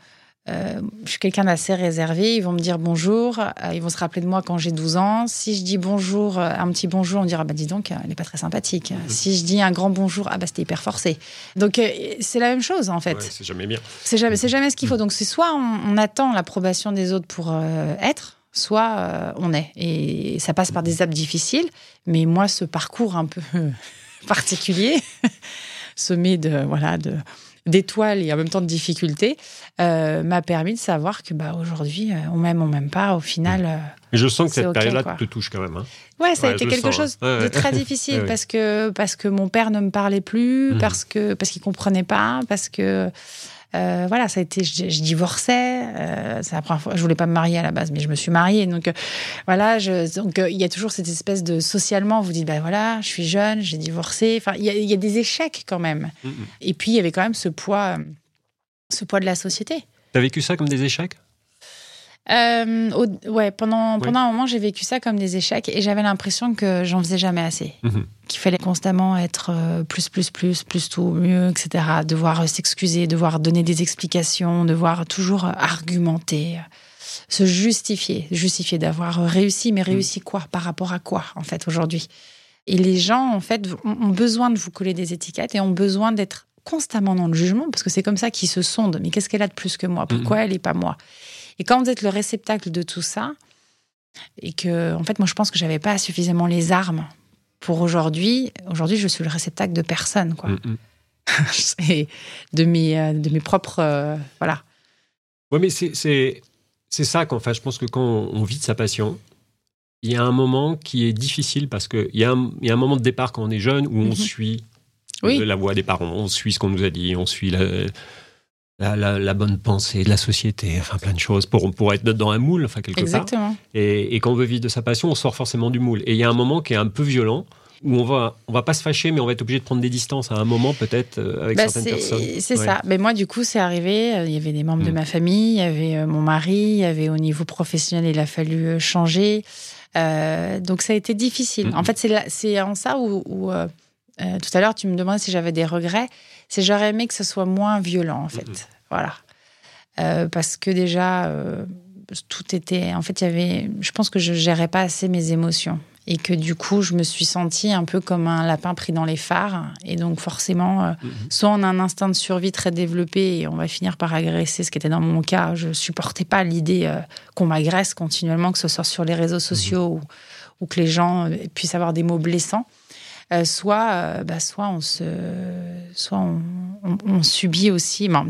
euh, je suis quelqu'un d'assez réservé. Ils vont me dire bonjour. Euh, ils vont se rappeler de moi quand j'ai 12 ans. Si je dis bonjour, euh, un petit bonjour, on dira bah dis donc, elle n'est pas très sympathique. Mhm. Si je dis un grand bonjour, ah bah c'était hyper forcé. Donc c'est la même chose en fait. c'est jamais bien. C'est jamais, c'est jamais ce qu'il faut. Donc c'est soit on, attend l'approbation des autres pour être, soit on est. Et ça passe par des étapes difficiles. Mais moi, ce parcours un peu particulier, semé de voilà de d'étoiles et en même temps de difficultés, euh, m'a permis de savoir que bah, aujourd'hui, euh, on m'aime, on m'aime pas. Au final. Euh, je sens que cette période-là te touche quand même. Hein. Ouais, ça a été quelque sens, chose hein. De très difficile Ouais, parce que parce que mon père ne me parlait plus, Mhm. parce que parce qu'il comprenait pas, parce que euh, voilà, ça a été, je, je divorçais. euh, c'est la première fois. Je voulais pas me marier à la base, mais je me suis mariée. Donc euh, voilà, je, donc euh, il y a toujours cette espèce de socialement, vous dites ben voilà, je suis jeune, j'ai divorcé. Enfin, il y, y a des échecs quand même. Mm. Et puis il y avait quand même ce poids, ce poids de la société. T'as vécu ça comme des échecs? Euh, au- ouais, pendant, Oui. pendant un moment, j'ai vécu ça comme des échecs et j'avais l'impression que j'en faisais jamais assez. Mhm. Qu'il fallait constamment être euh, plus, plus, plus, plus tout, mieux, etc. Devoir euh, s'excuser, devoir donner des explications, devoir toujours argumenter, se justifier, justifier d'avoir réussi, mais réussi quoi? Par rapport à quoi, en fait, aujourd'hui? Et les gens, en fait, ont besoin de vous coller des étiquettes et ont besoin d'être constamment dans le jugement parce que c'est comme ça qu'ils se sondent. Mais qu'est-ce qu'elle a de plus que moi? Pourquoi elle n'est pas moi? Et quand vous êtes le réceptacle de tout ça, et que, en fait, moi, je pense que j'avais pas suffisamment les armes pour aujourd'hui. Aujourd'hui, je suis le réceptacle de personne, quoi. Mm, mm. Et de mes, euh, de mes propres, euh, voilà. Ouais, mais c'est- ça qu'en fait, je pense que quand on vit de sa passion, il y a un moment qui est difficile parce qu'il y, a un- il y a un moment de départ quand on est jeune où on Mhm. suit Oui. la voix des parents, on suit ce qu'on nous a dit, on suit la, la, la- la bonne pensée de la société, enfin plein de choses pour, pour être dans un moule, enfin quelque part. Exactement. Et, et quand on veut vivre de sa passion, on sort forcément du moule. Et il y a un moment qui est un peu violent où on va, on va pas se fâcher, mais on va être obligé de prendre des distances à un moment peut-être euh, avec Bah, certaines personnes. c'est Ouais. ça. Mais moi, du coup, c'est arrivé. euh, Il y avait des membres de Mm. ma famille, il y avait euh, mon mari, il y avait au niveau professionnel, il a fallu changer. Euh, donc, ça a été difficile. En fait, c'est en ça où, où, euh, tout à l'heure, tu me demandais si j'avais des regrets. C'est j'aurais aimé que ce soit moins violent, en fait. Mm. Voilà. Euh, parce que déjà, euh, tout était. En fait, il y avait. Je pense que je gérais pas assez mes émotions. Et que du coup, je me suis sentie un peu comme un lapin pris dans les phares. Et donc, forcément, euh, soit on a un instinct de survie très développé et on va finir par agresser, ce qui était dans mon cas. Je supportais pas l'idée qu'on m'agresse continuellement, que ce soit sur les réseaux sociaux ou, ou que les gens puissent avoir des mots blessants. Euh, soit, euh, bah, soit on se, soit on, on- on subit aussi. ben,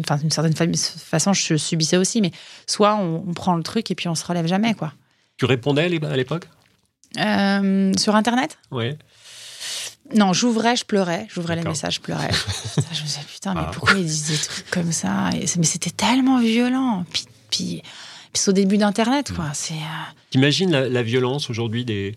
Enfin, d'une certaine fa- façon, je subissais aussi, mais soit on, on prend le truc et puis on se relève jamais, quoi. Tu répondais à l'é- à l'époque? Euh, sur Internet? Ouais. Non, j'ouvrais, je pleurais. J'ouvrais les messages, je pleurais. Putain, je me disais, putain, mais Ah. pourquoi ils disent des trucs comme ça? Et c'est- Mais c'était tellement violent. Puis, puis, puis c'est au début d'Internet, quoi. C'est. euh, T'imagines la, la violence aujourd'hui des,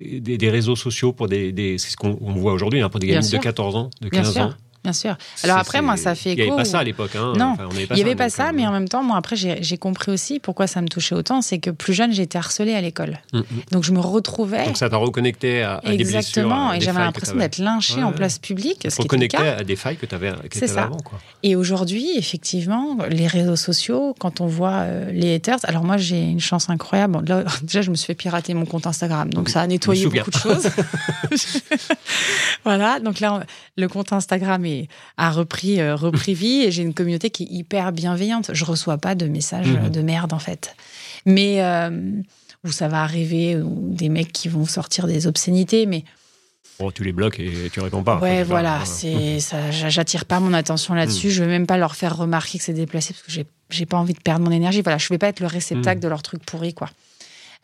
des, des réseaux sociaux pour des. des c'est ce qu'on on voit aujourd'hui, hein, pour des Bien gamines de sûr. 14 ans, de Bien 15 sûr. ans. Bien sûr. Alors après, moi, ça fait Il n'y avait écho. pas ça à l'époque. Hein. Non. Enfin, on avait pas Il n'y avait pas donc, ça, euh, mais en même temps, moi, après, j'ai compris aussi pourquoi ça me touchait autant. C'est que plus jeune, été harcelée à l'école. mm, mm. Donc, je me retrouvais. Donc ça t'a reconnecté à, à des blessures. Exactement. Et j'avais l'impression d'être lynchée Ouais, en place publique. Ce qui Reconnecté cas. à des failles que tu avais, que ça. avant. Quoi. Et aujourd'hui, effectivement, les réseaux sociaux, quand on voit euh, les haters, alors moi j'ai une chance incroyable. Bon, là, déjà, je me suis fait pirater mon compte Instagram, donc ça a nettoyé beaucoup de choses. voilà, donc là, on- le compte Instagram est, a repris, euh, repris vie et j'ai une communauté qui est hyper bienveillante. Je reçois pas de messages Mhm. euh, de merde en fait, mais euh, où ça va arriver, ou des mecs qui vont sortir des obscénités, mais Bon, tu les bloques et tu réponds pas. Ouais, voilà, c'est ça. j'a- J'attire pas mon attention là-dessus. Je veux même pas leur faire remarquer que c'est déplacé parce que j'ai j'ai pas envie de perdre mon énergie. Voilà, je vais pas être le réceptacle Mm. de leurs trucs pourris, quoi.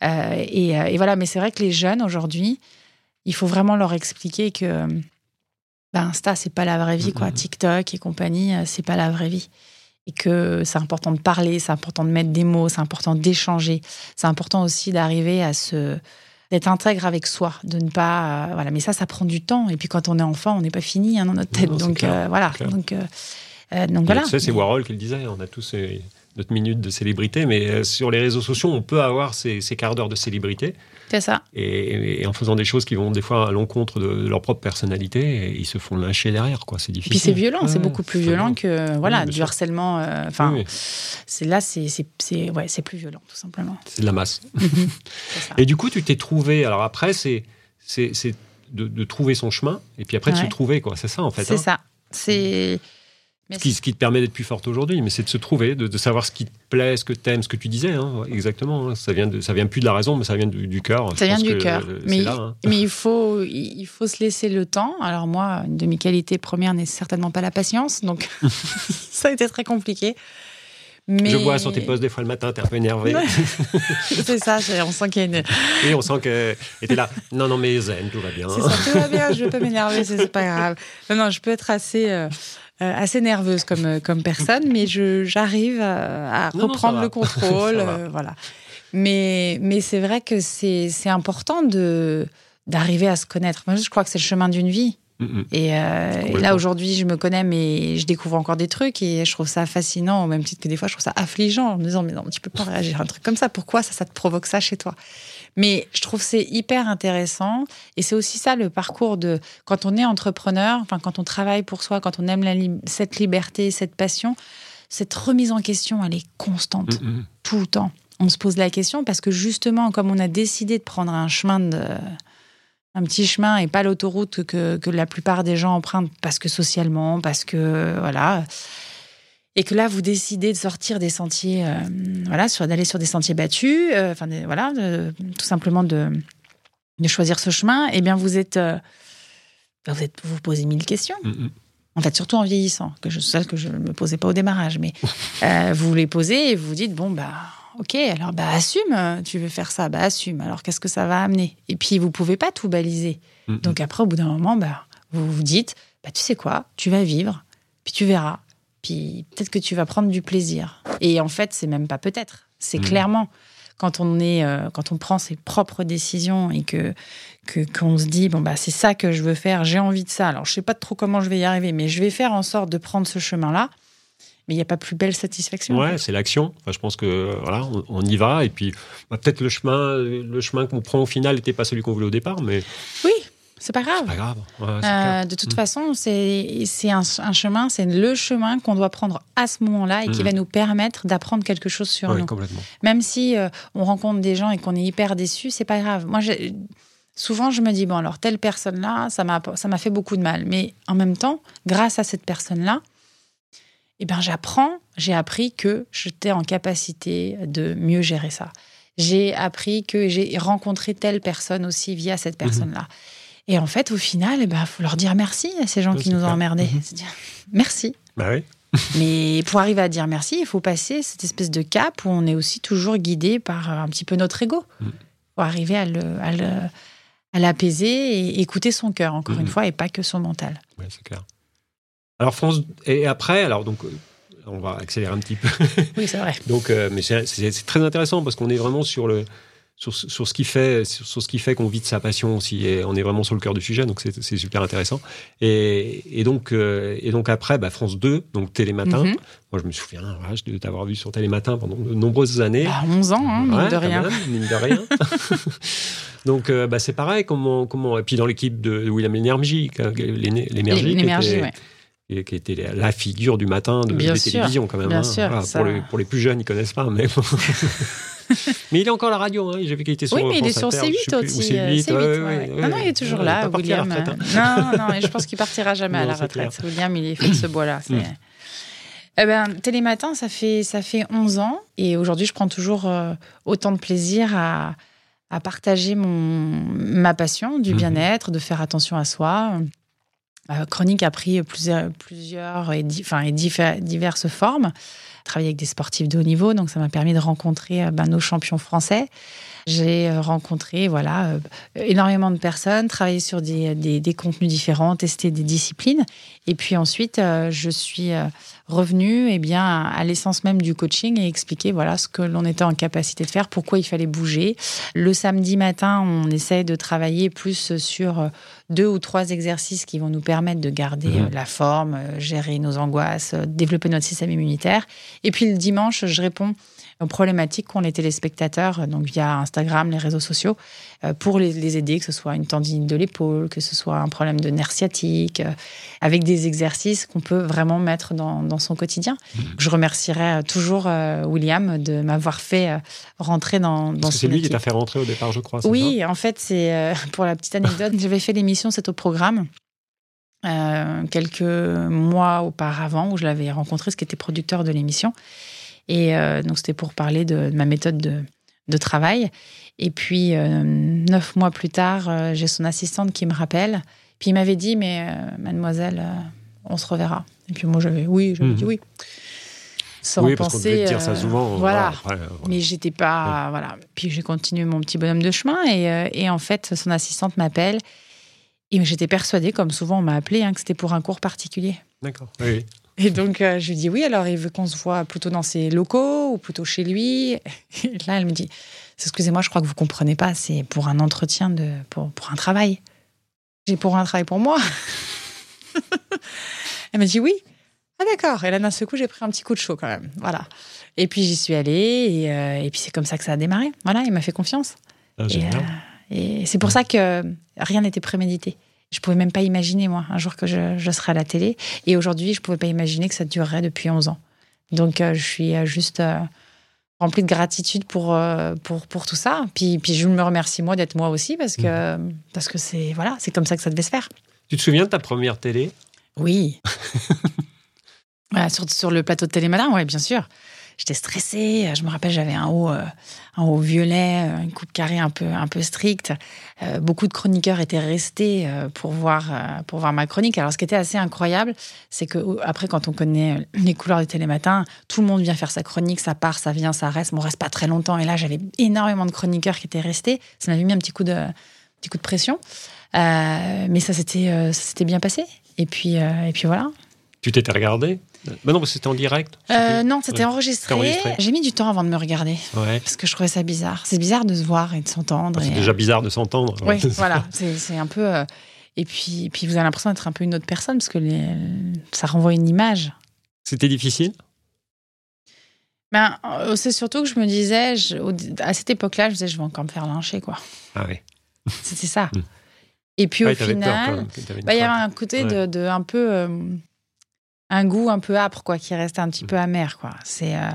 Euh, et, et voilà, mais c'est vrai que les jeunes aujourd'hui, il faut vraiment leur expliquer que ben, Insta c'est pas la vraie vie, quoi. TikTok et compagnie, euh, c'est pas la vraie vie. Et que c'est important de parler, c'est important de mettre des mots, c'est important d'échanger, c'est important aussi d'arriver à se d'être intègre avec soi, de ne pas euh, voilà. Mais ça, ça prend du temps. Et puis quand on est enfant, on n'est pas fini hein, dans notre tête. Non, donc clair, euh, voilà. Donc euh, donc voilà. Tu sais, c'est Warhol qui le disait. On a tous notre minute de célébrité, mais euh, sur les réseaux sociaux, on peut avoir ces, ces quarts d'heure de célébrité. C'est ça. Et, et en faisant des choses qui vont des fois à l'encontre de, de leur propre personnalité, ils se font lyncher derrière, quoi. C'est difficile. puis c'est violent, c'est Ouais, beaucoup plus violent que voilà Oui, du sûr. harcèlement. euh, Enfin, Oui, oui. c'est là, c'est ouais, c'est plus violent tout simplement. C'est de la masse. Ça. Et du coup, tu t'es trouvé. Alors après, c'est c'est de, de trouver son chemin, et puis après de se Ouais. trouver, quoi. C'est ça, en fait. C'est hein. ça. C'est. Ce qui, ce qui, te permet d'être plus forte aujourd'hui, mais c'est de se trouver, de, savoir ce qui te plaît, ce que tu aimes, ce que tu disais. Hein, exactement. Hein. ça vient de, ça vient plus de la raison, mais ça vient du, cœur. Ça vient du cœur. Mais, hein. mais il faut, il faut se laisser le temps. Alors moi, une de mes qualités premières n'est certainement pas la patience, donc ça a été très compliqué. Je vois sur tes posts des fois le matin, t'es un peu énervé. c'est ça, on sent qu'il y a une. Oui, on sent que était là. Non, non, mais zen, tout va bien. C'est ça, tout va bien, je veux pas m'énerver, c'est pas grave. Non, non, je peux être assez. Euh, assez nerveuse comme, euh, comme personne, mais j'arrive à, reprendre le contrôle. voilà. Mais, mais c'est vrai que c'est important d'arriver à se connaître. Moi, je crois que c'est le chemin d'une vie. Et, euh, et, là, aujourd'hui, je me connais, mais je découvre encore des trucs et je trouve ça fascinant, au même titre que des fois, je trouve ça affligeant en me disant, mais non, tu peux pas réagir à un truc comme ça. Pourquoi ça, ça te provoque ça chez toi? Mais je trouve c'est hyper intéressant et c'est aussi ça le parcours de quand on est entrepreneur, enfin, quand on travaille pour soi, quand on aime la cette liberté, cette passion, cette remise en question, elle est constante, tout le temps. On se pose la question parce que justement, comme on a décidé de prendre un chemin de un petit chemin et pas l'autoroute que, que, la plupart des gens empruntent parce que socialement, parce que voilà. Et que là, vous décidez de sortir des sentiers, euh, voilà, d'aller sur des sentiers battus, euh, enfin, voilà, tout simplement de, de choisir ce chemin, et eh bien, vous êtes, euh, vous êtes, vous posez mille questions. Mm-hmm. En fait, surtout en vieillissant, que je, que je ne me posais pas au démarrage, mais vous les posez et vous vous dites, bon, bah, ok, alors bah assume, tu veux faire ça, bah assume. Alors qu'est-ce que ça va amener? Et puis vous pouvez pas tout baliser. Donc après, au bout d'un moment, bah vous vous dites, bah tu sais quoi, tu vas vivre, puis tu verras, puis peut-être que tu vas prendre du plaisir. Et en fait, c'est même pas peut-être, c'est mm. clairement quand on est, euh, quand on prend ses propres décisions et que qu'on se dit bon bah c'est ça que je veux faire, j'ai envie de ça. Alors je sais pas trop comment je vais y arriver, mais je vais faire en sorte de prendre ce chemin-là mais il n'y a pas plus belle satisfaction. Ouais, c'est l'action. Enfin, je pense que voilà, on, y va et puis bah, peut-être le chemin, le chemin qu'on prend au final n'était pas celui qu'on voulait au départ, mais oui. C'est pas grave. Pas grave. Euh, de toute mm. façon, c'est un, un, chemin, c'est le chemin qu'on doit prendre à ce moment-là et qui mm. va nous permettre d'apprendre quelque chose sur nous. Complètement. Même si euh, on rencontre des gens et qu'on est hyper déçu, c'est pas grave. Moi, souvent, je me dis bon, alors telle personne-là, ça m'a ça m'a fait beaucoup de mal, mais en même temps, grâce à cette personne-là, eh ben, j'apprends, j'ai appris que j'étais en capacité de mieux gérer ça. J'ai appris que j'ai rencontré telle personne aussi via cette mhm. personne-là. Et en fait, au final, il eh ben, faut leur dire merci à ces gens qui nous ont emmerdés. Mhm. Merci. Bah oui. Mais pour arriver à dire merci, il faut passer cette espèce de cap où on est aussi toujours guidé par un petit peu notre ego. Mhm. Pour arriver à le, à l'apaiser et écouter son cœur, encore une fois, et pas que son mental. Oui, c'est clair. Alors France et après, alors donc euh, on va accélérer un petit peu. Oui, c'est vrai. donc, euh, mais c'est très intéressant parce qu'on est vraiment sur le sur, sur, ce qui fait sur, ce qui fait qu'on vit de sa passion aussi et on est vraiment sur le cœur du sujet donc c'est super intéressant et, et donc euh, et donc après bah, France 2 donc Télématin mm moi je me souviens de t'avoir vu sur Télématin pendant de nombreuses années bah, 11 ans hein, mine, de rien. mine de rien donc bah, c'est pareil comment comment et puis dans l'équipe de William L'énergie l'énergie l'énergie qui était la figure du matin de, la télévision quand même. Hein. Sûr, pour, les, pour, les, plus jeunes, ils connaissent pas, mais mais il est encore à la radio. Hein. J'ai vu qu'il était sur. Oui, mais il est sur C8 aussi. non, non, il est toujours là, William. Hein. non, non, et je pense qu'il partira jamais à la retraite. William, il est fait de ce bois-là. Mm. Eh ben, Télématin, ça fait, ça fait 11 ans. Et aujourd'hui, je prends toujours euh, autant de plaisir à, à partager mon, ma passion du mm-hmm. bien-être, de faire attention à soi. Euh, Chronique a pris plusieurs, et, enfin, et diverses formes. Travailler avec des sportifs de haut niveau, donc ça m'a permis de rencontrer euh, ben, nos champions français. J'ai euh, rencontré voilà énormément de personnes, travaillé sur des, contenus différents, testé des disciplines. Et puis ensuite, je suis revenu eh bien, à l'essence même du coaching et expliquer voilà, ce que l'on était en capacité de faire, pourquoi il fallait bouger. Le samedi matin, on essaie de travailler plus sur deux ou trois exercices qui vont nous permettre de garder mhm. la forme, euh, gérer nos angoisses, euh, développer notre système immunitaire. Et puis le dimanche, je réponds problématiques qu'ont les téléspectateurs, donc via Instagram, les réseaux sociaux, euh, pour les, aider, que ce soit une tendinite de l'épaule, que ce soit un problème de nerf sciatique, euh, avec des exercices qu'on peut vraiment mettre dans, son quotidien. Mmh. Je remercierai toujours euh, William de m'avoir fait rentrer dans, dans C'est lui qui t'a fait rentrer au départ, je crois. Oui, en fait, c'est pour la petite anecdote, j'avais fait l'émission C'est au programme. euh, quelques mois auparavant où je l'avais rencontré, ce qui était producteur de l'émission. Et euh, donc, c'était pour parler de, ma méthode de, de, travail. Et puis, euh, neuf mois plus tard, j'ai son assistante qui me rappelle. Puis, il m'avait dit, mais mademoiselle, on se reverra. Et puis, moi, j'avais oui, j'avais dit mhm. oui. Sans oui, parce penser. dire ça souvent. Voilà. Mais j'étais pas. Voilà. Puis, j'ai continué mon petit bonhomme de chemin. Et, et en fait, son assistante m'appelle. Et j'étais persuadée, comme souvent on m'a appelé, hein, que c'était pour un cours particulier. D'accord. Oui. Et donc, euh, je lui dis oui, alors il veut qu'on se voit plutôt dans ses locaux ou plutôt chez lui. Et là, elle me dit Excusez-moi, je crois que vous comprenez pas, c'est pour un entretien, de, pour, pour un travail. J'ai pour un travail pour moi. elle m'a dit oui. Ah d'accord. Et là, d'un seul coup, j'ai pris un petit coup de chaud quand même. Voilà. Et puis, j'y suis allée. Et, euh, et, puis, c'est comme ça que ça a démarré. Voilà, il m'a fait confiance. Ah. Euh, et c'est pour ça que rien n'était prémédité. Je pouvais même pas imaginer, moi, un jour que je, serais à la télé. Et aujourd'hui, je pouvais pas imaginer que ça durerait depuis 11 ans. Donc, euh, je suis euh, juste euh, remplie de gratitude pour, pour, pour tout ça. Puis, puis je me remercie, moi, d'être moi aussi, parce que mmh. parce que c'est voilà, c'est comme ça que ça devait se faire. Tu te souviens de ta première télé? Oui. sur, sur le plateau de Télémalin, oui, bien sûr j'étais stressée. Je me rappelle, j'avais un haut, euh, un haut violet, euh, une coupe carrée un peu, un peu stricte. Euh, beaucoup de chroniqueurs étaient restés pour voir, pour voir ma chronique. Alors, ce qui était assez incroyable, c'est que après, quand on connaît les couleurs du télématin, tout le monde vient faire sa chronique, ça part, ça vient, ça reste. Mais on reste pas très longtemps. Et là, j'avais énormément de chroniqueurs qui étaient restés. Ça m'avait mis un petit coup de, petit coup de pression. mais ça s'était, ça s'était bien passé. Et puis, et puis voilà. Tu t'étais regardé bah non, c'était en direct euh, Non, c'était enregistré. J'ai mis du temps avant de me regarder. Parce que je trouvais ça bizarre. C'est bizarre de se voir et de s'entendre. Ah, c'est déjà bizarre de s'entendre. Oui, voilà. C'est un peu. Euh, et puis, puis vous avez l'impression d'être un peu une autre personne parce que les... ça renvoie une image. C'était difficile? Ben, euh, C'est surtout que je me disais, à cette époque-là, je me disais, je vais encore me faire lyncher. Quoi. Ah oui. C'était ça. Et puis au final, bah, il y avait un côté de, un peu un goût un peu âpre, quoi, qui reste un petit peu amer, quoi. C'est. Euh,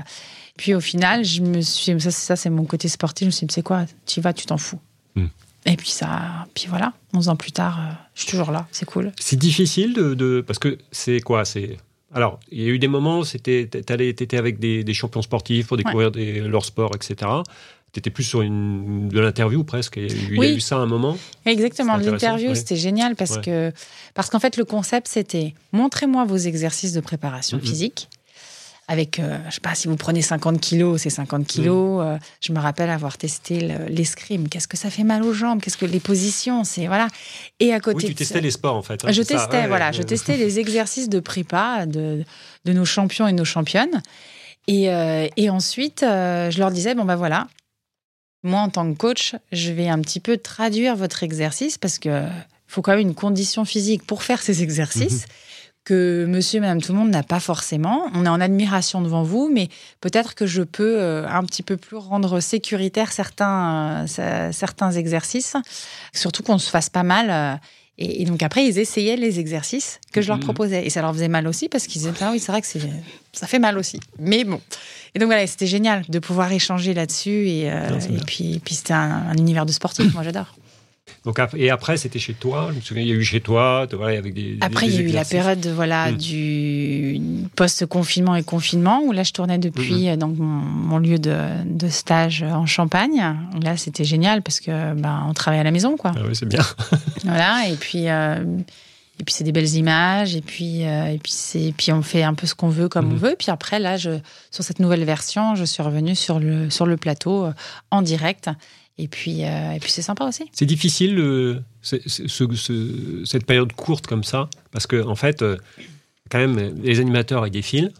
puis au final, je me suis, ça, ça c'est mon côté sportif. Je me suis dit, c'est quoi, tu vas, tu t'en fous. Hmm. Et puis ça, puis voilà, 11 ans plus tard, euh, je suis toujours là, c'est cool. C'est difficile de, parce que c'est quoi, c'est alors, il y a eu des moments, c'était, étais avec des, champions sportifs pour découvrir leur sport, etc étais plus sur une, de l'interview presque. Il y a eu ça à un moment. Exactement, l'interview, c'était génial parce que parce qu'en fait, le concept, c'était montrez-moi vos exercices de préparation physique. Avec, euh, je sais pas, si vous prenez 50 kilos, c'est 50 kilos. Mm. Euh, je me rappelle avoir testé l'escrime. Qu'est-ce que ça fait mal aux jambes? Qu'est-ce que les positions? C'est voilà. Et à côté, oui, tu testais les sports en fait. Hein, je testais, voilà, je testais les exercices de prépa de, de nos champions et nos championnes. Et, euh, et ensuite, je leur disais bon ben voilà, moi, en tant que coach, je vais un petit peu traduire votre exercice parce que faut quand même une condition physique pour faire ces exercices. Mhm. que monsieur et madame tout le monde n'a pas forcément. On est en admiration devant vous, mais peut-être que je peux euh, un petit peu plus rendre sécuritaire certains, euh, certains exercices, surtout qu'on se fasse pas mal. Euh, et, donc après, ils essayaient les exercices que je leur mhm. proposais. Et ça leur faisait mal aussi parce qu'ils disaient, ah oui, c'est vrai que ça fait mal aussi. Mais bon. Et donc voilà, c'était génial de pouvoir échanger là-dessus. Et, euh, et puis, puis c'était un, univers de sportif, moi j'adore. Donc, et après, c'était chez toi. Je me souviens, il y a eu chez toi, voilà, avec des. Après, il y a eu la période voilà, hmm. du post-confinement et confinement, où là, je tournais depuis hmm. donc, mon, lieu de, de, stage en Champagne. Là, c'était génial parce que ben, on travaille à la maison, quoi. Ah oui, c'est bien. voilà, et puis. Euh, et puis c'est des belles images, et puis, euh, et puis, c'est, puis on fait un peu ce qu'on veut comme on veut. Puis après, là, je, sur cette nouvelle version, je suis revenue sur le, sur le plateau euh, en direct. Et puis, euh, et puis c'est sympa aussi. C'est difficile cette période courte comme ça, parce que en fait, quand même, les animateurs ils défilent.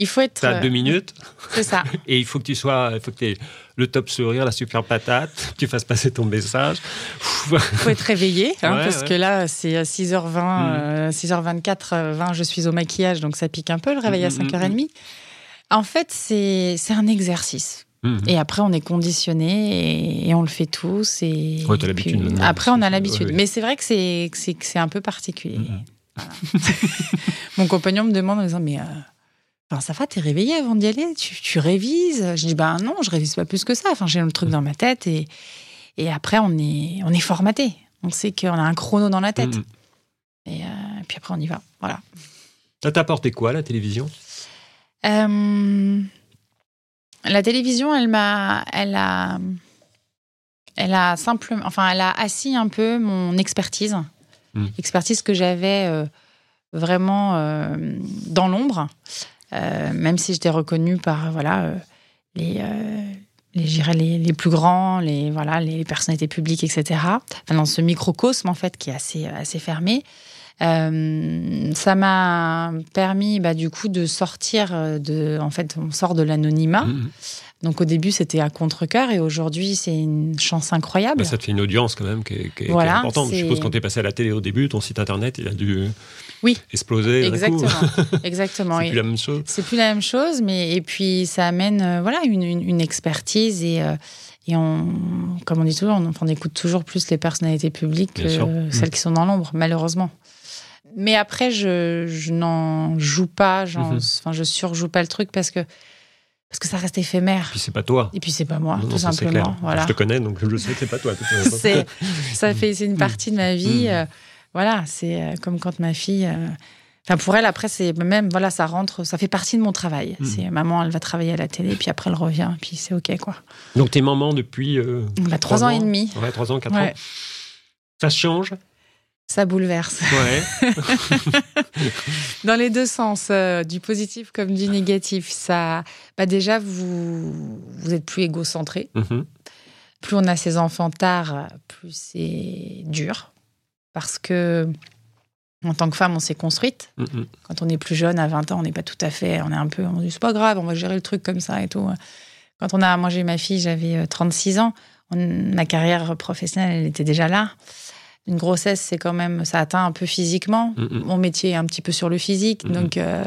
Il faut être. T'as deux minutes. C'est ça. Et il faut que tu sois, il faut que tu le top sourire, la super patate, tu fasses passer ton message. Il faut être réveillé, hein, parce que là, c'est 6h20, 6h24, 20, je suis au maquillage, donc ça pique un peu le réveil à 5h30. Mm, mm, mm, en fait, c'est un exercice. Et après, on est conditionné et, on le fait tous. Et, ouais, as l'habitude. Après, on a l'habitude. Mais c'est vrai que c'est un peu particulier. Mon compagnon me demande en disant Mais euh, Enfin, ça va, t'es réveillé avant d'y aller? Tu, révises? Je dis, ben non, je révise pas plus que ça. Enfin, j'ai le truc dans ma tête et, et après, on est, on est formaté. On sait qu'on a un chrono dans la tête. Mm. Et euh, puis après, on y va. Voilà. Ça t'a apporté quoi, la télévision? Euh, la télévision, elle m'a, elle a, elle a simplement, enfin, elle a assis un peu mon expertise, Mm. expertise que j'avais euh, vraiment euh, dans l'ombre, Euh, même si j'étais reconnue par voilà les, les, les, les plus grands, les voilà les personnalités publiques, etc. Enfin, dans ce microcosme en fait qui est assez assez fermé. Euh, ça m'a permis bah, du coup de sortir de en fait on sort de l'anonymat Mhm. donc au début c'était à contre-cœur et aujourd'hui c'est une chance incroyable Bah, Ça te fait une audience quand même qui est, qui est- qui est Voilà, importante. Je suppose quand tu es passé à la télé au début, ton site internet, il a dû Oui. exploser. exactement exactement C'est plus la même chose. C'est plus la même chose, mais et puis ça amène euh, voilà une, une- une expertise et euh, et on comme on dit toujours, on, on écoute toujours plus les personnalités publiques Bien que sûr. celles qui sont dans l'ombre, malheureusement. Mais après, je, je n'en joue pas, enfin je surjoue pas le truc parce que parce que ça reste éphémère. Puis c'est pas toi. Et puis c'est pas moi, Non, tout clair. simplement. Voilà. Je te connais, donc je sais que c'est pas toi. c'est ça fait c'est une partie de ma vie Mm. euh, voilà c'est euh, comme quand ma fille euh, enfin pour elle après c'est même voilà ça rentre ça fait partie de mon travail Mm. c'est maman elle va travailler à la télé puis après elle revient puis c'est ok quoi Donc t'es maman depuis euh, bah, trois ans et demi Ouais, trois ans, quatre Ouais. ans. Ça change? Ça bouleverse Ouais. dans les deux sens euh, du positif comme du négatif ça bah déjà vous vous êtes plus égocentré Mhm. plus on a ses enfants tard, plus c'est dur. Parce que, en tant que femme, on s'est construite. Mhm. Quand on est plus jeune, à 20 ans, on n'est pas tout à fait. On est un peu. On dit, c'est pas grave, on va gérer le truc comme ça et tout. Quand on a. Moi, j'ai ma fille, j'avais euh, 36 ans. On- ma carrière professionnelle, elle était déjà là. Une grossesse, c'est quand même. Ça atteint un peu physiquement. Mhm. Mon métier est un petit peu sur le physique. Mhm. Donc. euh,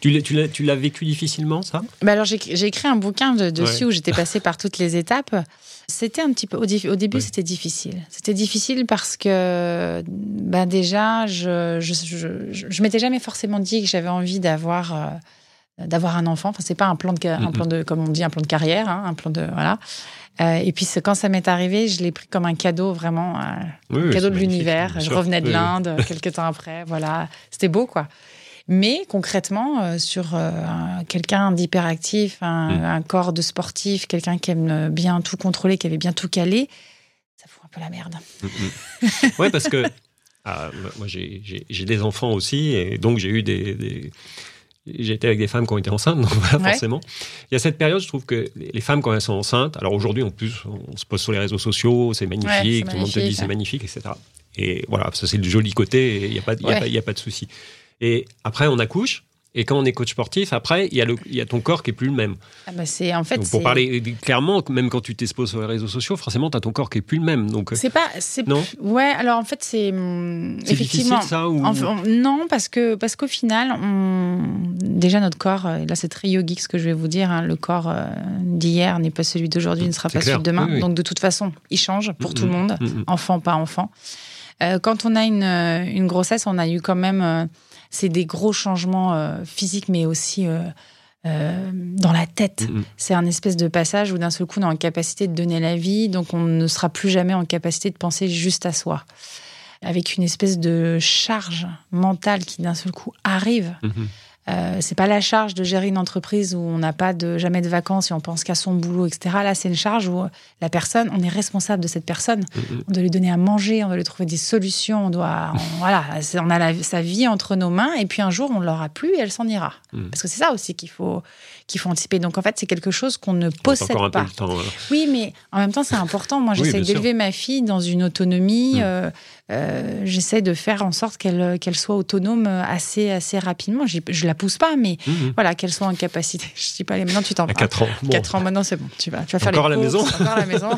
Tu l'as- vécu difficilement, ça? Bah alors j'ai écrit un bouquin de- dessus Ouais. où j'étais passée par toutes les étapes. C'était un petit peu au, début c'était difficile. C'était difficile parce que bah déjà je je, je, je- je m'étais jamais forcément dit que j'avais envie d'avoir euh, d'avoir un enfant. Enfin c'est pas un plan de un plan de comme on dit un plan de carrière, hein, un plan de voilà. Euh, et puis quand ça m'est arrivé, je l'ai pris comme un cadeau vraiment. euh, Oui, oui, cadeau de l'univers. Je revenais de Oui, oui. l'Inde quelques temps après. Voilà, c'était beau quoi. Mais concrètement, euh, sur un- quelqu'un d'hyperactif, un, Mm. un corps de sportif, quelqu'un qui aime bien tout contrôler, qui avait bien tout calé, ça fout un peu la merde. Mhm. ouais, parce que ah, moi, j'ai- des enfants aussi, et donc j'ai eu des. des- J'ai été avec des femmes qui ont été enceintes, donc voilà, Ouais. forcément. Il y a cette période, je trouve que les femmes, quand elles sont enceintes, alors aujourd'hui, en plus, on se pose sur les réseaux sociaux, c'est magnifique, Ouais, tout le monde te dit c'est magnifique, etc. Et voilà, ça c'est le joli côté, il n'y a, pas- y a, Ouais. pas- il y a pas de souci. Et après, on accouche, et quand on est coach sportif, après, il y, a le- il y a ton corps qui est plus le même. Ah bah c'est en fait donc pour parler clairement, même quand tu t'exposes sur les réseaux sociaux, forcément, tu as ton corps qui est plus le même. Donc, C'est pas, c'est Non ouais. Alors en fait c'est hum, c'est effectivement. difficile ça ou... Enfin, non, parce que parce qu'au final, on... déjà notre corps, euh, là c'est très yogique ce que je vais vous dire, hein, le corps euh, d'hier n'est pas celui d'aujourd'hui, ne sera pas clair, celui de demain. oui, oui. Donc de toute façon, il change pour tout le monde, enfant pas enfant. Euh, quand on a une, une grossesse, on a eu quand même euh, c'est des gros changements euh, physiques, mais aussi euh, euh, dans la tête. Mhm. C'est un espèce de passage où d'un seul coup on est en capacité de donner la vie, donc on ne sera plus jamais en capacité de penser juste à soi. Avec une espèce de charge mentale qui d'un seul coup arrive. Mhm. Euh, c'est pas la charge de gérer une entreprise où on n'a pas de jamais de vacances et on pense qu'à son boulot, etc. Là, c'est une charge où la personne, on est responsable de cette personne. Mhm. On doit lui donner à manger, on doit lui trouver des solutions, on doit, on- voilà, on a la- sa vie entre nos mains et puis un jour on l'aura plus et elle s'en ira. Mhm. Parce que c'est ça aussi qu'il faut, qu'il faut anticiper. Donc en fait, c'est quelque chose qu'on ne possède pas. temps. Oui, mais en même temps, c'est important. Moi, j'essaie d'élever ma fille dans une autonomie. Mm. euh, euh, j'essaie de faire en sorte qu'elle qu'elle soit autonome assez, assez rapidement. J'y- Je la pousse pas, mais Mhm. voilà, qu'elle soit en capacité. Je dis pas, allez, maintenant tu t'en À vas. 4 ans. Bon. 4 ans maintenant, c'est bon. Tu vas, tu vas faire Encore les à la maison Encore à la maison.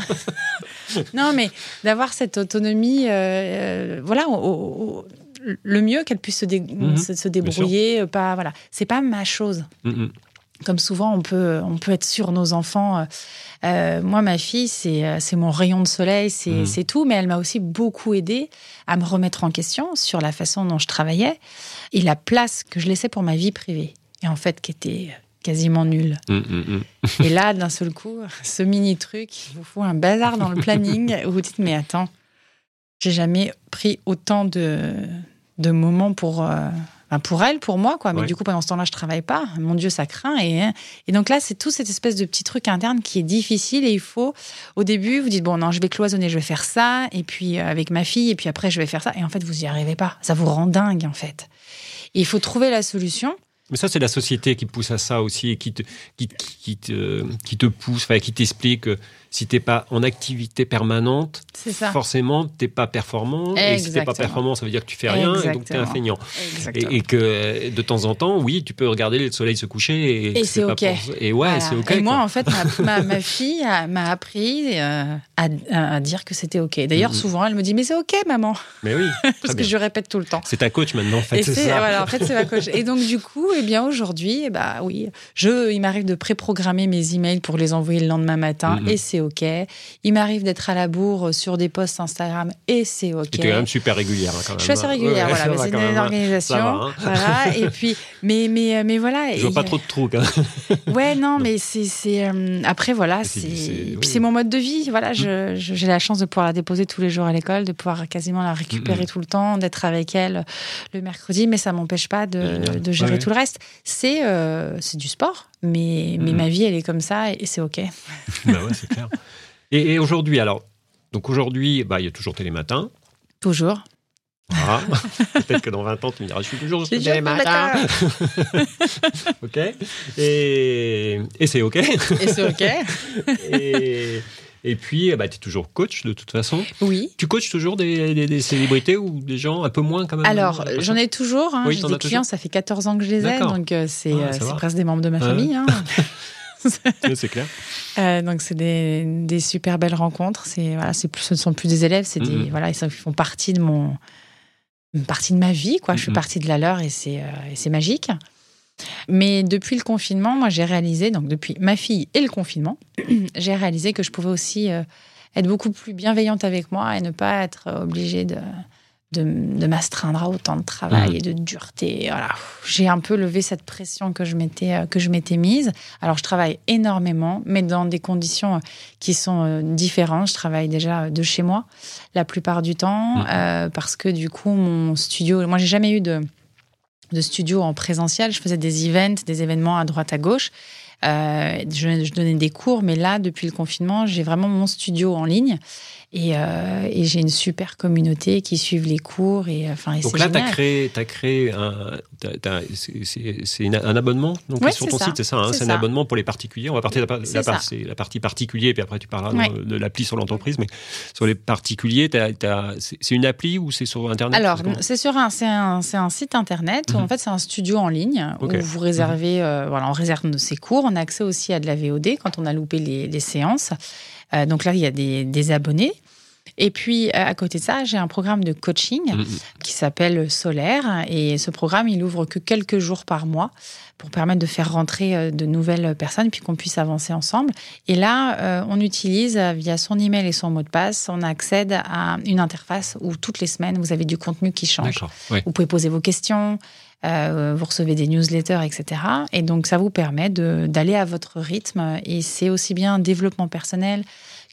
non, mais d'avoir cette autonomie, euh, euh, voilà, au- au- au- le mieux qu'elle puisse se, dé- Mhm. se, se débrouiller. euh, Pas, voilà, c'est pas ma chose Mhm. comme souvent on peut, on peut être sur nos enfants. Euh, euh, moi, ma fille, c'est euh, c'est mon rayon de soleil, c'est Mhm. c'est tout, mais elle m'a aussi beaucoup aidé à me remettre en question sur la façon dont je travaillais et la place que je laissais pour ma vie privée, et en fait qui était quasiment nulle. Mhm, mhm. Et là, d'un seul coup, ce mini truc, il vous faut un bazar dans le planning où vous dites, mais attends, j'ai jamais pris autant de de moments pour pour elle, pour moi, quoi. Mais Ouais. du coup, pendant ce temps-là, je travaille pas. Mon Dieu, ça craint. Et, et donc là, c'est tout cette espèce de petit truc interne qui est difficile. Et il faut, au début, vous dites, bon, non, je vais cloisonner, je vais faire ça. Et puis, euh, avec ma fille, et puis après, je vais faire ça. Et en fait, vous y arrivez pas. Ça vous rend dingue, en fait. Et il faut trouver la solution. Mais ça, c'est la société qui pousse à ça aussi et qui te, qui, te, qui te pousse, enfin, qui t'explique que si t'es pas en activité permanente, forcément, t'es pas performant. Et si t'es pas Exactement. performant, ça veut dire que tu fais rien et donc t'es un Exactement. feignant. Exactement. Et, et que euh, de temps en temps, oui, tu peux regarder le soleil se coucher et, Et c'est pas OK. pour- Et ouais, Voilà. c'est ok. Et moi, quoi. en fait, ma, ma- ma fille m'a appris euh, à, à dire que c'était OK. D'ailleurs, Mhm. souvent, elle me dit, mais c'est OK, maman. Mais oui, Parce que je répète tout le temps. C'est ta coach maintenant, en fait, Et c'est voilà, en fait c'est ma coach. Et donc du coup, eh bien aujourd'hui, eh bah oui, je, il m'arrive de préprogrammer mes emails pour les envoyer le lendemain matin Mhm. et c'est ok. Il m'arrive d'être à la bourre sur des posts Instagram et c'est ok. Tu es quand même super régulière, hein, quand même. Je suis assez régulière, Ouais, voilà, c'est quand une hein. organisation, va, hein. voilà. Et puis, mais mais mais voilà. Je vois et- pas trop de trucs. hein. Ouais, non, mais c'est euh, après voilà, C'est- oui. mon mode de vie. Voilà, je- j'ai la chance de pouvoir la déposer tous les jours à l'école, de pouvoir quasiment la récupérer Mhm. tout le temps, d'être avec elle le mercredi, mais ça m'empêche pas de, gérer Ouais. tout le reste. C'est euh, du sport, mais mais ma vie elle est comme ça et c'est ok. bah ouais, c'est clair. Et, et aujourd'hui, alors, donc aujourd'hui, bah, il y a toujours Télématin. Toujours. Voilà. Peut-être que dans 20 ans, tu me diras, je suis toujours sur Télématin. ok. Et, et c'est ok. Et c'est ok. et, et puis, bah, tu es toujours coach de toute façon. Oui. Tu coaches toujours des, des- des célébrités ou des gens un peu moins quand même Alors, j'ai j'en ai toujours. Hein, Oui, J'ai des clients, toujours ça fait 14 ans que je les ai, donc euh, c'est Ah, euh, presque des membres de ma famille. hein. C'est clair. Euh, donc c'est des, des super belles rencontres. C'est voilà, c'est plus, ce ne sont plus des élèves, c'est des voilà, ils font partie de mon une partie de ma vie quoi. Je fais Mhm. partie de la leur et c'est euh, magique. Mais depuis le confinement, moi j'ai réalisé donc depuis ma fille et le confinement, j'ai réalisé que je pouvais aussi euh, être beaucoup plus bienveillante avec moi et ne pas être obligée de de, de m'astreindre à autant de travail Mhm. et de dureté. Voilà. J'ai un peu levé cette pression que je m'étais euh, que je m'étais mise. Alors je travaille énormément, mais dans des conditions euh, qui sont différentes. Je travaille déjà de chez moi la plupart du temps euh, parce que du coup mon studio, moi j'ai jamais eu de de studio en présentiel. Je faisais des events, des événements à droite à gauche. Euh, je, je donnais des cours, mais là, depuis le confinement, j'ai vraiment mon studio en ligne et, euh, et j'ai une super communauté qui suivent les cours et euh, enfin. Donc là, tu as créé, as créé un, c'est- un abonnement donc, Ouais, sur ton ça. site, c'est ça hein, C'est un ça. abonnement pour les particuliers. On va partir de la, la, c'est la partie particulier, puis après tu parleras Ouais. de, de l'appli sur l'entreprise. Mais sur les particuliers, c'est une appli ou c'est sur Internet Alors, C'est sur un, un, un site internet. où, Mhm. En fait, c'est un studio en ligne. Mhm. où vous réservez, euh, voilà, on réserve nos- ses cours. On a accès aussi à de la VOD quand on a loupé les, les séances. Euh, donc là, il y a des, des abonnés. Et puis, euh, à côté de ça, j'ai un programme de coaching Mhm. qui s'appelle Solaire. Et ce programme, il ouvre que quelques jours par mois pour permettre de faire rentrer euh, de nouvelles personnes puis qu'on puisse avancer ensemble. Et là, on utilise via son email et son mot de passe, on accède à une interface où toutes les semaines, vous avez du contenu qui change. Ouais. Vous pouvez poser vos questions, euh, vous recevez des newsletters, etc. Et donc, ça vous permet d'aller à votre rythme. Et c'est aussi bien développement personnel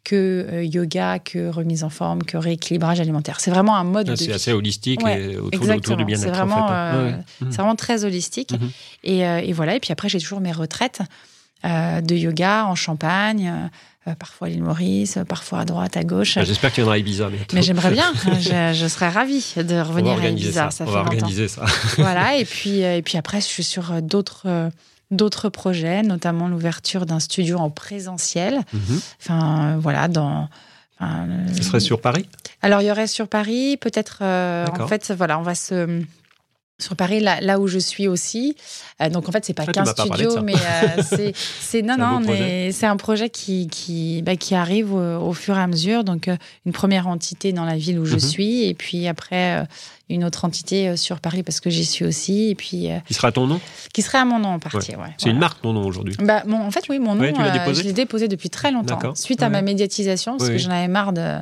que euh, yoga, que remise en forme, que rééquilibrage alimentaire. C'est vraiment un mode Ah, C'est assez holistique Ouais, et autour, de- autour exactement. du bien-être. C'est en fait. euh, Ouais. Mhm. Vraiment très holistique. Mhm. Et, et voilà. Et puis après, j'ai toujours mes retraites euh, de yoga en Champagne, euh, parfois à l'île Maurice, euh, parfois à droite, à gauche. Ah, J'espère qu'il y en aura à Ibiza bientôt. Mais j'aimerais bien. je, je serais ravie de revenir à Ibiza. ça. Ça on fait va longtemps. organiser ça. voilà. Et puis, euh, et puis après, je suis sur d'autres. D'autres projets, notamment l'ouverture d'un studio en présentiel. Mhm. Enfin, voilà, dans. enfin, Ce serait sur Paris? Alors, il y aurait sur Paris, peut-être. euh, en fait, voilà, on va se. Sur Paris, là, là où je suis aussi. Euh, donc, en fait, c'est pas Ah, qu'un pas studio, mais euh, c'est. Non, non, mais c'est un projet qui, qui, bah, qui arrive au, au fur et à mesure. Donc, euh, une première entité dans la ville où je Mhm. suis, et puis après, une autre entité sur Paris parce que j'y suis aussi, et puis Qui sera ton nom? qui serait à mon nom en partie. Ouais. C'est voilà. une marque ton nom aujourd'hui. Bah, mon- en fait, oui, mon nom, Ouais, tu l'as déposé je l'ai déposé depuis très longtemps. Suite à ma médiatisation, parce Oui, que j'en avais marre de.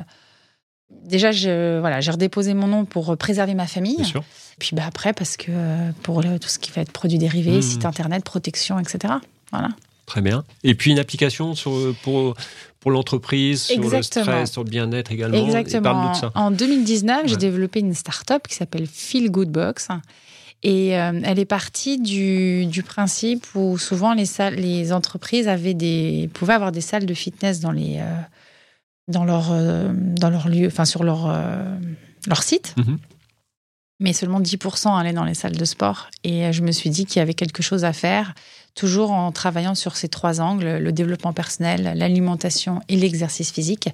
Déjà, je, voilà, j'ai redéposé mon nom pour préserver ma famille. Bien sûr. Puis bah, après, parce que euh, pour le- tout ce qui va être produits dérivés, Mhm. site internet, protection, etc. Voilà. Très bien. Et puis une application sur, pour, pour l'entreprise, sur le stress, sur le bien-être également. Exactement. En 2019, j'ai développé une start-up qui s'appelle Feel Good Box. Et euh, elle est partie du, du, principe où souvent les, salles, les entreprises avaient des, pouvaient avoir des salles de fitness dans, les, euh, dans, leur, euh, dans leur lieu, enfin sur leur, leur site. Mm-hmm mais seulement 10% allaient dans les salles de sport. Et euh, je me suis dit qu'il y avait quelque chose à faire, toujours en travaillant sur ces trois angles, le développement personnel, l'alimentation et l'exercice physique.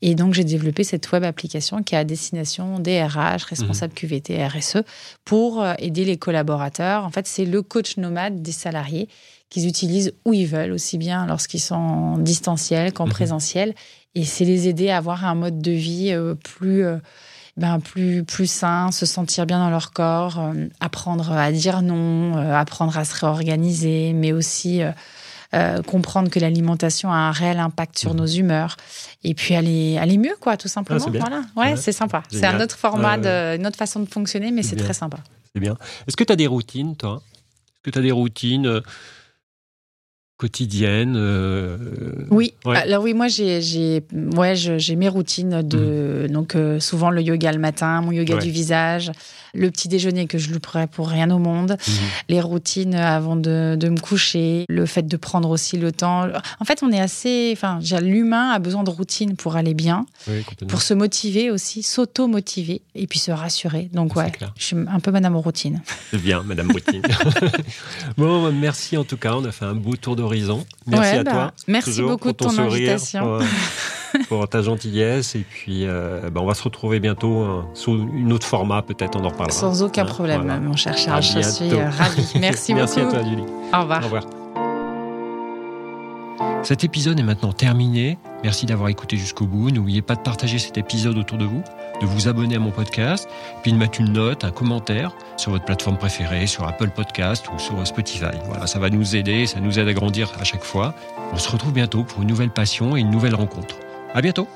Et donc, j'ai développé cette web application qui est à destination des RH, responsables mmh. QVT, RSE, pour euh, aider les collaborateurs. En fait, c'est le coach nomade des salariés qu'ils utilisent où ils veulent, aussi bien lorsqu'ils sont en distanciel qu'en mmh. présentiel. Et c'est les aider à avoir un mode de vie euh, plus ben, plus, plus sain, se sentir bien dans leur corps, euh, apprendre à dire non, euh, apprendre à se réorganiser, mais aussi euh, comprendre que l'alimentation a un réel impact sur nos humeurs et puis aller, aller mieux, quoi, tout simplement. Ah, voilà. Ouais, c'est sympa. C'est un autre format, une autre façon de fonctionner, mais c'est très sympa. C'est bien. Est-ce que tu as des routines, toi? Est-ce que tu as des routines quotidienne euh, Oui, alors oui, moi j'ai j'ai ouais, j'ai mes routines de mmh. donc euh, souvent le yoga le matin, mon yoga du visage, le petit déjeuner que je louperais pour rien au monde, mmh. les routines avant de, de, me coucher, le fait de prendre aussi le temps. En fait, on est assez enfin, l'humain a besoin de routine pour aller bien, pour se motiver aussi, s'auto-motiver et puis se rassurer. Donc ouais, je suis un peu madame routine. Bien madame routine. bon, merci en tout cas, on a fait un beau tour de Merci à bah, toi. Merci beaucoup de ton, invitation. Pour, ta gentillesse. Et puis, euh, bah, on va se retrouver bientôt hein, sous une autre format, peut-être, on en reparlera. Sans aucun problème, mon cher Charles. Je suis ravie. Merci, beaucoup. Merci à toi, Julie. Au revoir. Au revoir. Cet épisode est maintenant terminé. Merci d'avoir écouté jusqu'au bout. N'oubliez pas de partager cet épisode autour de vous de vous abonner à mon podcast, puis de mettre une note, un commentaire sur votre plateforme préférée, sur Apple Podcast ou sur Spotify. Voilà, ça va nous aider, ça nous aide à grandir à chaque fois. On se retrouve bientôt pour une nouvelle passion et une nouvelle rencontre. À bientôt!